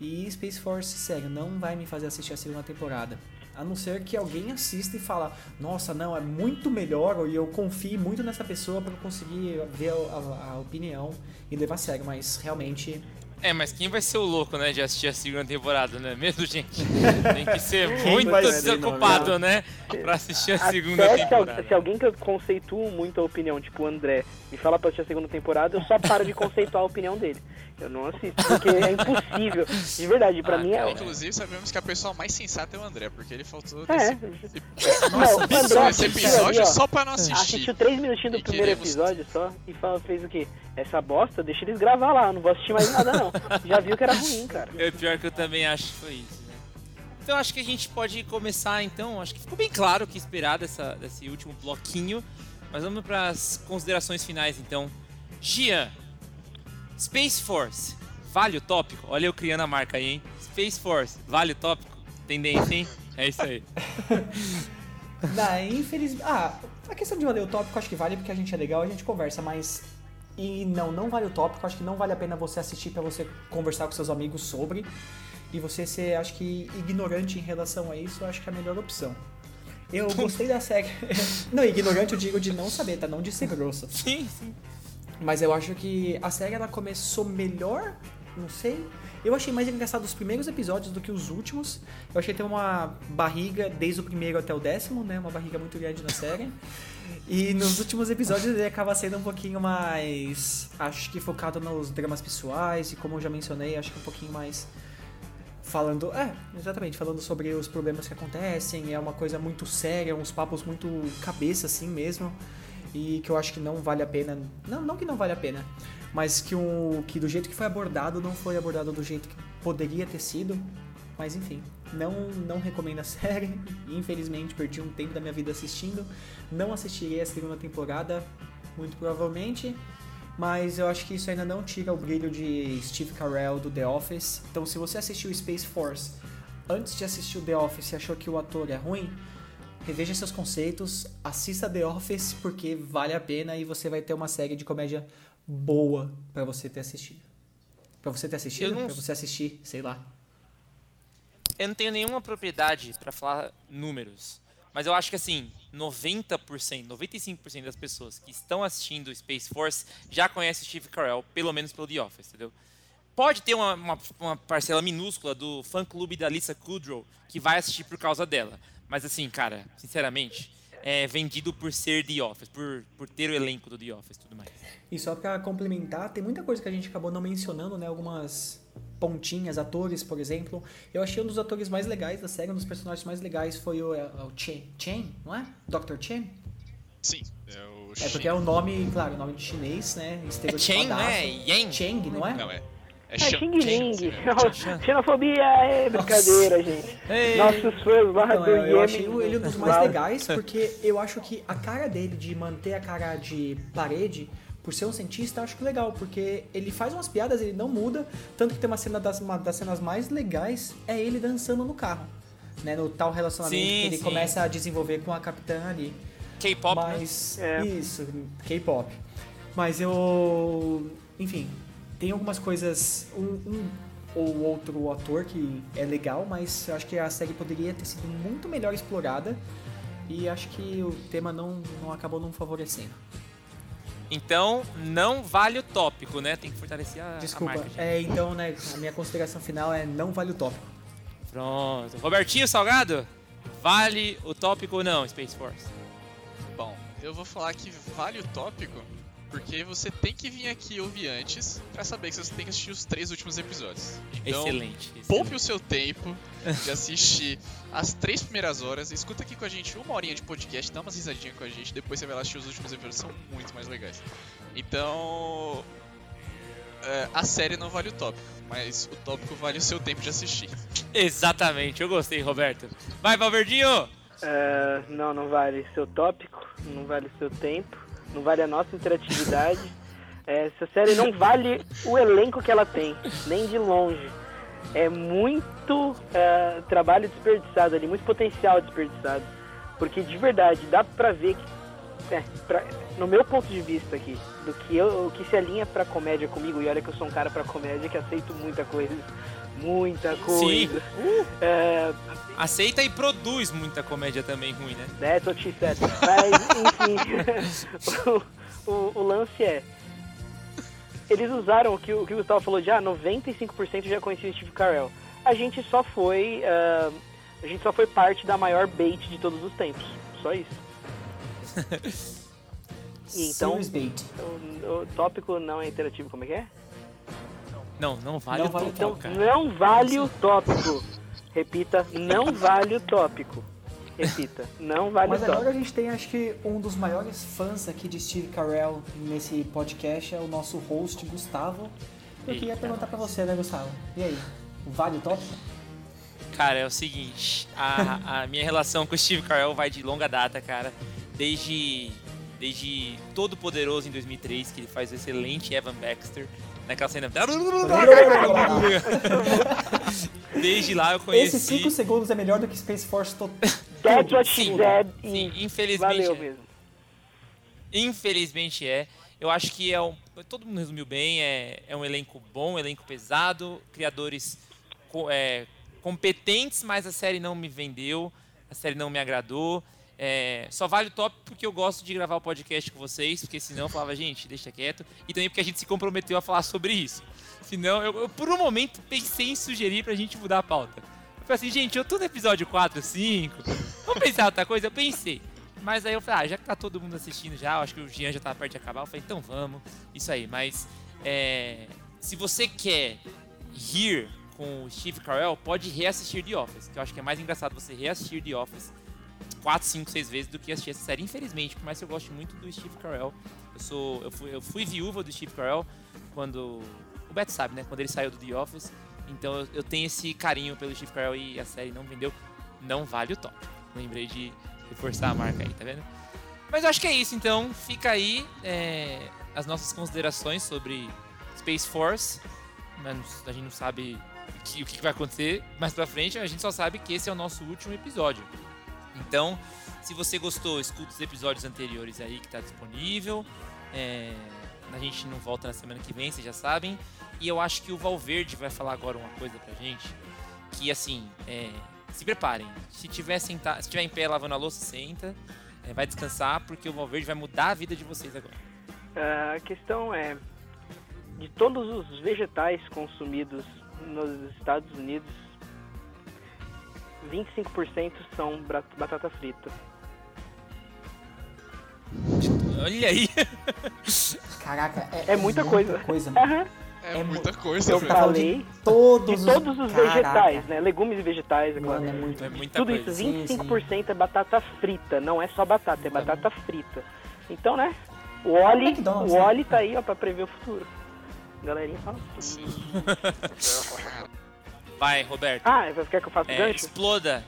[SPEAKER 2] E Space Force, sério, não vai me fazer assistir a segunda temporada. A não ser que alguém assista e fala, nossa, não, é muito melhor, e eu confio muito nessa pessoa pra eu conseguir ver a, a- a opinião e levar a sério, mas realmente.
[SPEAKER 4] É, mas quem vai ser o louco, né, de assistir a segunda temporada, né? Mesmo, gente? Tem que ser muito desocupado, né? Pra assistir a segunda
[SPEAKER 5] Até se,
[SPEAKER 4] temporada.
[SPEAKER 5] se alguém que eu conceituo muito a opinião, tipo o André, me fala pra assistir a segunda temporada, eu só paro de conceituar a opinião dele. Eu não assisto, porque é impossível. De verdade, pra
[SPEAKER 4] Ah,
[SPEAKER 5] mim é.
[SPEAKER 1] Inclusive, sabemos que a pessoa mais sensata é o André, porque ele faltou
[SPEAKER 5] É.
[SPEAKER 1] desse,
[SPEAKER 5] Não, o André
[SPEAKER 1] esse episódio
[SPEAKER 5] ali, ó.
[SPEAKER 1] só pra não assistir.
[SPEAKER 5] Assistiu três minutinhos do
[SPEAKER 1] E
[SPEAKER 5] primeiro
[SPEAKER 1] queremos-
[SPEAKER 5] episódio só e fala, fez o quê? Essa bosta, deixa eles gravar lá, eu não vou assistir mais nada não. Já viu que era ruim, cara.
[SPEAKER 4] É pior que eu também acho que foi isso, né? Então acho que a gente pode começar então. Acho que ficou bem claro o que esperar dessa, desse último bloquinho. Mas vamos para as considerações finais então. Gian, Space Force, vale o tópico? Olha eu criando a marca aí, hein? Space Force, vale o tópico? Tendência, hein? É isso aí.
[SPEAKER 2] Não, infelizmente. Ah, a questão de valer o tópico acho que vale porque a gente é legal, a gente conversa, mas. E não, não vale o tópico, acho que não vale a pena você assistir pra você conversar com seus amigos sobre. E você ser, acho que, ignorante em relação a isso, eu acho que é a melhor opção. Eu gostei da série. não, ignorante eu digo de não saber, tá? Não de ser grosso.
[SPEAKER 4] Sim, sim.
[SPEAKER 2] Mas eu acho que a série ela começou melhor, não sei. Eu achei mais engraçado os primeiros episódios do que os últimos. Eu achei tem uma barriga desde o primeiro até o décimo, né? Uma barriga muito grande na série. E nos últimos episódios ele acaba sendo um pouquinho mais. Acho que focado nos dramas pessoais e como eu já mencionei, acho que um pouquinho mais. Falando. É, exatamente, falando sobre os problemas que acontecem. É uma coisa muito séria, uns papos muito cabeça assim mesmo e que eu acho que não vale a pena. Não, não que não vale a pena, mas que, um, que do jeito que foi abordado, não foi abordado do jeito que poderia ter sido. Mas enfim, não, não recomendo a série. Infelizmente, perdi um tempo da minha vida assistindo. Não assistirei a segunda temporada, muito provavelmente. Mas eu acho que isso ainda não tira o brilho de Steve Carell do The Office. Então, se você assistiu Space Force antes de assistir o The Office e achou que o ator é ruim, reveja seus conceitos, assista The Office porque vale a pena e você vai ter uma série de comédia boa pra você ter assistido. Pra você ter assistido?
[SPEAKER 4] Não-
[SPEAKER 2] Pra você assistir, sei lá.
[SPEAKER 4] Eu não tenho nenhuma propriedade pra falar números. Mas eu acho que assim, 90%, 95% das pessoas que estão assistindo Space Force já conhecem o Steve Carell, pelo menos pelo The Office, entendeu? Pode ter uma, uma, uma parcela minúscula do fã-clube da Lisa Kudrow que vai assistir por causa dela. Mas assim, cara, sinceramente, é vendido por ser The Office, por, por ter o elenco do The Office e tudo mais.
[SPEAKER 2] E só pra complementar, tem muita coisa que a gente acabou não mencionando, né? Algumas pontinhas, atores, por exemplo. Eu achei um dos atores mais legais da série, um dos personagens mais legais foi o, é, o Chen, Chen, não é? Dr. Chen?
[SPEAKER 1] Sim, é o
[SPEAKER 2] É porque é o nome, claro, o nome de chinês, né?
[SPEAKER 4] É Chen, não é? Yang?
[SPEAKER 2] Cheng, não é?
[SPEAKER 1] Não, é. É
[SPEAKER 5] É
[SPEAKER 1] Shang-
[SPEAKER 5] Xing Ling.
[SPEAKER 1] né?
[SPEAKER 5] Xenofobia é brincadeira, gente.
[SPEAKER 4] Ei.
[SPEAKER 5] Nossos fãs lá
[SPEAKER 2] Então,
[SPEAKER 5] do
[SPEAKER 2] eu, eu achei ele um dos mais legais, porque eu acho que a cara dele de manter a cara de parede por ser um cientista, eu acho que legal, porque ele faz umas piadas, ele não muda, tanto que tem uma cena das, uma das cenas mais legais é ele dançando no carro, né, no tal relacionamento
[SPEAKER 4] Sim,
[SPEAKER 2] que ele
[SPEAKER 4] sim.
[SPEAKER 2] começa a desenvolver com a capitã ali.
[SPEAKER 4] K-pop, né?
[SPEAKER 2] Mas
[SPEAKER 5] É.
[SPEAKER 2] isso, K-pop. Mas eu, enfim, tem algumas coisas um, um ou outro ator que é legal, mas eu acho que a série poderia ter sido muito melhor explorada e acho que o tema não, não acabou não favorecendo.
[SPEAKER 4] Então, não vale o tópico, né? Tem que fortalecer a, a
[SPEAKER 2] Desculpa.
[SPEAKER 4] marca. gente.
[SPEAKER 2] É, então, né, a minha consideração final é não vale o tópico.
[SPEAKER 4] Pronto. Robertinho Salgado, vale o tópico ou não, Space Force?
[SPEAKER 1] Bom, eu vou falar que vale o tópico, porque você tem que vir aqui ouvir antes pra saber que você tem que assistir os três últimos episódios. Então,
[SPEAKER 4] excelente.
[SPEAKER 1] poupe
[SPEAKER 4] excelente.
[SPEAKER 1] o seu tempo de assistir as três primeiras horas, escuta aqui com a gente uma horinha de podcast, dá umas risadinhas com a gente, depois você vai lá assistir os últimos episódios, são muito mais legais. Então, é, a série não vale o tópico, mas o tópico vale o seu tempo de assistir.
[SPEAKER 4] Exatamente, eu gostei, Roberto. Vai, Valverdinho!
[SPEAKER 5] É, não, não vale seu tópico, não vale seu tempo, não vale a nossa interatividade. É, essa série não vale o elenco que ela tem, nem de longe. É muito é, trabalho desperdiçado ali, muito potencial desperdiçado. Porque de verdade, dá pra ver que, é, pra- no meu ponto de vista aqui, do que eu, o que se alinha pra comédia comigo, e olha que eu sou um cara pra comédia que aceito muita coisa, muita coisa. É,
[SPEAKER 4] Aceita e produz muita comédia também ruim, né?
[SPEAKER 5] That's what she said. Mas, enfim, o, o- o lance é. Eles usaram o que, o que o Gustavo falou de ah, 95% já conhecia o Steve Carell. A gente só foi. ah, a gente só foi parte da maior bait de todos os tempos. Só isso. Então, o, o tópico não é interativo, como é que é?
[SPEAKER 4] Não, não vale
[SPEAKER 2] Não
[SPEAKER 4] o
[SPEAKER 2] vale
[SPEAKER 4] tópico,
[SPEAKER 5] Então,
[SPEAKER 4] cara.
[SPEAKER 5] não vale o tópico. Repita, não vale o tópico. Repita, não vale
[SPEAKER 2] Mas
[SPEAKER 5] o tópico.
[SPEAKER 2] agora a gente tem, acho que, um dos maiores fãs aqui de Steve Carell nesse podcast, é o nosso host, Gustavo. Eu queria
[SPEAKER 4] Eita,
[SPEAKER 2] perguntar pra você, né, Gustavo? E aí, vale o tópico?
[SPEAKER 4] Cara, é o seguinte, a, a minha relação com o Steve Carell vai de longa data, cara. Desde, desde Todo Poderoso em 2003, que ele faz o excelente Evan Baxter, naquela cena... Desde lá eu conheci...
[SPEAKER 2] Esses 5 segundos é melhor do que Space Force to...
[SPEAKER 5] That's what she
[SPEAKER 4] Sim,
[SPEAKER 5] said.
[SPEAKER 4] sim, infelizmente
[SPEAKER 5] Valeu
[SPEAKER 4] é.
[SPEAKER 5] mesmo.
[SPEAKER 4] Infelizmente é. Eu acho que é um. Todo mundo resumiu bem. É, é um elenco bom, um elenco pesado, criadores co- é, competentes, mas a série não me vendeu, a série não me agradou. É, só vale o top porque eu gosto de gravar o podcast com vocês, porque senão eu falava, gente, deixa quieto. E também porque a gente se comprometeu a falar sobre isso. Senão, eu, eu, por um momento pensei em sugerir pra gente mudar a pauta. Eu falei assim, gente, eu tô no episódio 4, 5, vamos pensar outra coisa? Eu pensei. Mas aí eu falei, ah, já que tá todo mundo assistindo já, eu acho que o Jean já tá perto de acabar, eu falei, então vamos, isso aí. Mas é, se você quer rir com o Steve Carell, pode reassistir The Office, que eu acho que é mais engraçado você reassistir The Office 4, 5, 6 vezes do que assistir essa série. Infelizmente, por mais que eu goste muito do Steve Carell, eu, sou, eu, fui, eu fui viúva do Steve Carell quando... O Beto sabe, né? Quando ele saiu do The Office. Então eu, eu tenho esse carinho pelo Steve Carell e a série não vendeu. Não vale o top. Lembrei de reforçar a marca aí, tá vendo? Mas eu acho que é isso, então. Fica aí é, as nossas considerações sobre Space Force. Mas a gente não sabe o que, o que vai acontecer mais pra frente, a gente só sabe que esse é o nosso último episódio. Então, se você gostou, escuta os episódios anteriores aí que tá disponível. É, a gente não volta na semana que vem, vocês já sabem. E eu acho que o Valverde vai falar agora uma coisa pra gente. Que assim, é, se preparem. Se tiver, senta, se tiver em pé lavando a louça, senta. é, vai descansar, porque o Valverde vai mudar a vida de vocês agora.
[SPEAKER 5] Ah, a questão é, de todos os vegetais consumidos nos Estados Unidos, 25% são batata frita.
[SPEAKER 4] Olha aí!
[SPEAKER 2] Caraca, é,
[SPEAKER 5] É muita coisa.
[SPEAKER 2] coisa.
[SPEAKER 5] Aham.
[SPEAKER 1] É,
[SPEAKER 2] É
[SPEAKER 1] muita
[SPEAKER 2] mu-
[SPEAKER 1] coisa,
[SPEAKER 5] Eu
[SPEAKER 1] velho.
[SPEAKER 2] falo de
[SPEAKER 5] falei
[SPEAKER 2] Todos
[SPEAKER 5] de todos os
[SPEAKER 2] Caraca.
[SPEAKER 5] vegetais, né? Legumes e vegetais, é claro.
[SPEAKER 2] Mano, é muito.
[SPEAKER 4] É muita
[SPEAKER 5] Tudo
[SPEAKER 4] coisa.
[SPEAKER 5] isso,
[SPEAKER 2] Sim,
[SPEAKER 5] 25% é batata frita, não é só batata, é
[SPEAKER 2] Tá
[SPEAKER 5] batata frita. Então, né? O Oli,
[SPEAKER 2] McDonald's,
[SPEAKER 5] o
[SPEAKER 2] né?
[SPEAKER 5] Oli tá aí, ó, pra prever o futuro. Galerinha fala.
[SPEAKER 4] Vai, Roberto.
[SPEAKER 5] Ah, quer que eu faça o
[SPEAKER 4] É,
[SPEAKER 5] gancho?
[SPEAKER 4] exploda.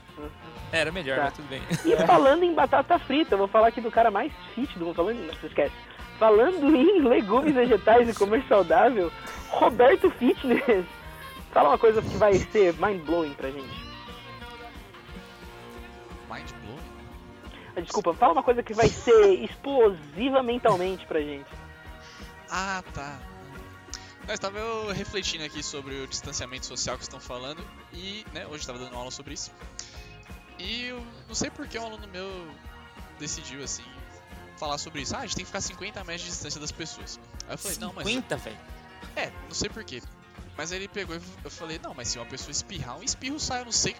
[SPEAKER 4] Era melhor,
[SPEAKER 5] Tá.
[SPEAKER 4] mas tudo bem.
[SPEAKER 5] E falando em batata frita, eu vou falar aqui do cara mais fit do mundo. Falando, não se esquece. falando em legumes, vegetais e comer saudável, Roberto Fitness. Fala uma coisa que vai ser mind-blowing pra gente.
[SPEAKER 1] Mind blowing?
[SPEAKER 5] Ah, Desculpa, fala uma coisa que vai ser explosiva mentalmente pra gente.
[SPEAKER 1] Ah, tá. Não, estava eu refletindo aqui sobre o distanciamento social que estão falando e, né, hoje estava dando aula sobre isso. E eu não sei por que um aluno meu decidiu, assim, falar sobre isso. Ah, a gente tem que ficar 50 metros de distância das pessoas. Aí eu falei, não, mas...
[SPEAKER 4] 50, velho.
[SPEAKER 1] É, não sei por quê. Mas aí ele pegou e eu falei, não, mas se uma pessoa espirrar, um espirro sai, eu não sei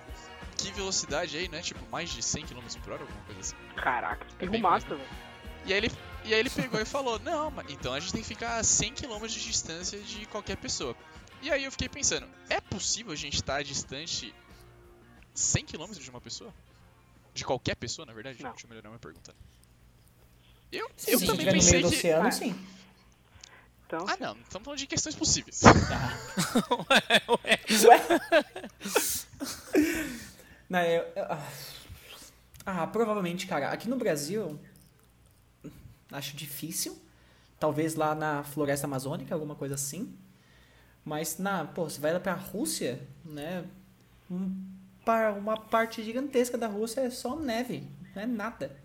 [SPEAKER 1] que velocidade aí, né? Tipo, mais de 100 km por hora, alguma coisa assim.
[SPEAKER 5] Caraca,
[SPEAKER 1] É
[SPEAKER 5] espirro
[SPEAKER 1] bem
[SPEAKER 5] mata, velho.
[SPEAKER 1] E aí ele, e aí ele pegou e falou, não, mas então a gente tem que ficar a 100 km de distância de qualquer pessoa. E aí eu fiquei pensando, é possível a gente estar distante 100 km de uma pessoa? De qualquer pessoa, na verdade?
[SPEAKER 5] Não.
[SPEAKER 1] Deixa eu melhorar minha pergunta. Eu,
[SPEAKER 2] Se
[SPEAKER 1] eu
[SPEAKER 2] você
[SPEAKER 1] também
[SPEAKER 2] estiver no meio
[SPEAKER 1] pensei
[SPEAKER 2] do
[SPEAKER 1] que...
[SPEAKER 2] oceano,
[SPEAKER 5] Ah.
[SPEAKER 2] sim.
[SPEAKER 5] Então,
[SPEAKER 1] Ah não, estamos falando de questões possíveis.
[SPEAKER 4] Ué, ué.
[SPEAKER 2] Não, eu- eu- ah, ah, provavelmente, cara. Aqui no Brasil, acho difícil. Talvez lá na floresta amazônica, alguma coisa assim. Mas na, pô, você vai lá pra Rússia, né? um par- uma parte gigantesca da Rússia é só neve, não é nada.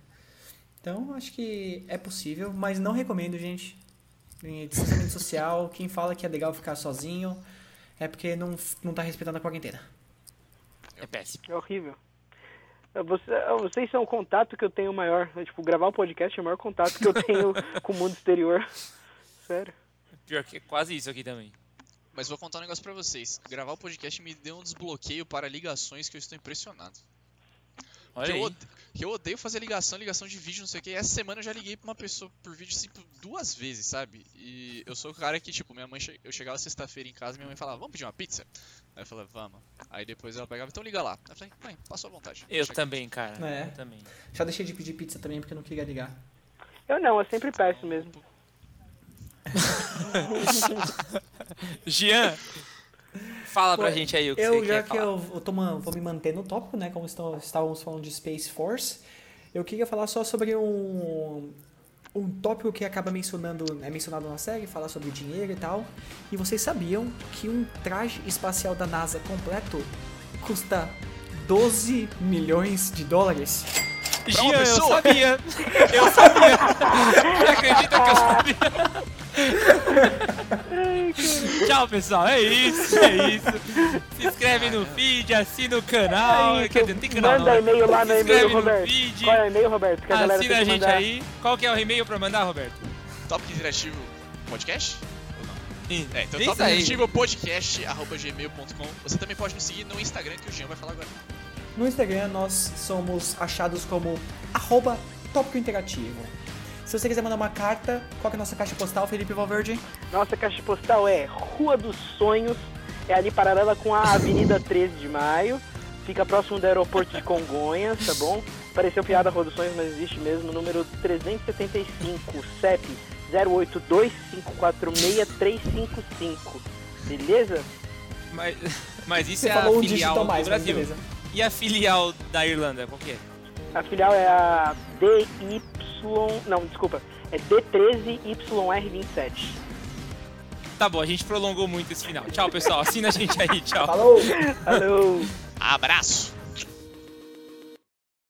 [SPEAKER 2] Então, acho que é possível, mas não recomendo, gente. Em distanciamento social, quem fala que é legal ficar sozinho é porque não, não tá respeitando a quarentena.
[SPEAKER 4] É péssimo.
[SPEAKER 5] é horrível. É, Você, é, vocês são o contato que eu tenho maior. é, Tipo, gravar um podcast é o maior contato que eu tenho com o mundo exterior. Sério.
[SPEAKER 4] Pior que é quase isso aqui também.
[SPEAKER 1] Mas vou contar um negócio pra vocês. Gravar o podcast me deu um desbloqueio para ligações que eu estou impressionado.
[SPEAKER 4] Olha
[SPEAKER 1] que,
[SPEAKER 4] aí.
[SPEAKER 1] eu odeio, que eu odeio fazer ligação, ligação de vídeo, não sei o que. Essa semana eu já liguei pra uma pessoa por vídeo assim, duas vezes, sabe? E eu sou o cara que, tipo, minha mãe che- eu chegava sexta-feira em casa e minha mãe falava, vamos pedir uma pizza? Aí eu falava, vamos. Aí depois ela pegava, então liga lá. Aí eu falei, mãe, passou à vontade.
[SPEAKER 4] Eu
[SPEAKER 1] Deixa aqui."
[SPEAKER 4] também, cara.
[SPEAKER 2] É.
[SPEAKER 4] Eu também.
[SPEAKER 2] Já deixei de pedir pizza também porque eu não queria ligar.
[SPEAKER 5] Eu não, eu sempre peço mesmo.
[SPEAKER 4] Jean, fala pra gente aí o que
[SPEAKER 2] eu,
[SPEAKER 4] você
[SPEAKER 2] já
[SPEAKER 4] quer
[SPEAKER 2] que
[SPEAKER 4] falar.
[SPEAKER 2] eu, eu tô vou me manter no tópico, né? Como estão, estávamos falando de Space Force, eu queria falar só sobre um, um tópico que acaba mencionando, é mencionado na série, falar sobre dinheiro e tal. E vocês sabiam que um traje espacial da NASA completo custa 12 milhões de dólares?
[SPEAKER 1] Pra
[SPEAKER 4] Jean, eu sabia! Eu sabia! Você acredita que eu sabia? Tchau, pessoal. É isso, é isso. Se inscreve no feed, assina o canal.
[SPEAKER 5] É isso,
[SPEAKER 4] Quer dizer, não tem canal
[SPEAKER 5] manda
[SPEAKER 4] né?
[SPEAKER 5] e-mail lá no
[SPEAKER 4] Se
[SPEAKER 5] e-mail, Roberto.
[SPEAKER 4] feed.
[SPEAKER 5] Qual é o e-mail, Roberto? Que a
[SPEAKER 4] Assina
[SPEAKER 5] tem
[SPEAKER 4] a gente
[SPEAKER 5] mandar.
[SPEAKER 4] aí. Qual que é o e-mail pra mandar, Roberto?
[SPEAKER 1] Tópico Interativo Podcast? Ou não?
[SPEAKER 4] Ih,
[SPEAKER 1] É, então
[SPEAKER 4] isso.
[SPEAKER 1] Interativo Podcast, arroba gmail.com. Você também pode nos seguir no Instagram que o Jean vai falar agora.
[SPEAKER 2] No Instagram nós somos achados como arroba tópico interativo. Se você quiser mandar uma carta, qual que é a nossa caixa postal, Felipe Valverde?
[SPEAKER 5] Nossa caixa postal é Rua dos Sonhos, é ali paralela com a Avenida 13 de Maio, fica próximo do aeroporto de Congonhas, tá bom? Pareceu piada Rua dos Sonhos, mas existe mesmo, número 375, CEP 082546355, beleza?
[SPEAKER 4] Mas, mas isso
[SPEAKER 2] Você
[SPEAKER 4] é a filial
[SPEAKER 2] mais,
[SPEAKER 4] do Brasil. E a filial da Irlanda, qual que é?
[SPEAKER 5] A filial é a DY, não, desculpa, é D13YR27.
[SPEAKER 4] Tá bom, a gente prolongou muito esse final. Tchau, pessoal. Assina a gente aí. Tchau.
[SPEAKER 2] Falou!
[SPEAKER 5] Alô!
[SPEAKER 1] Abraço!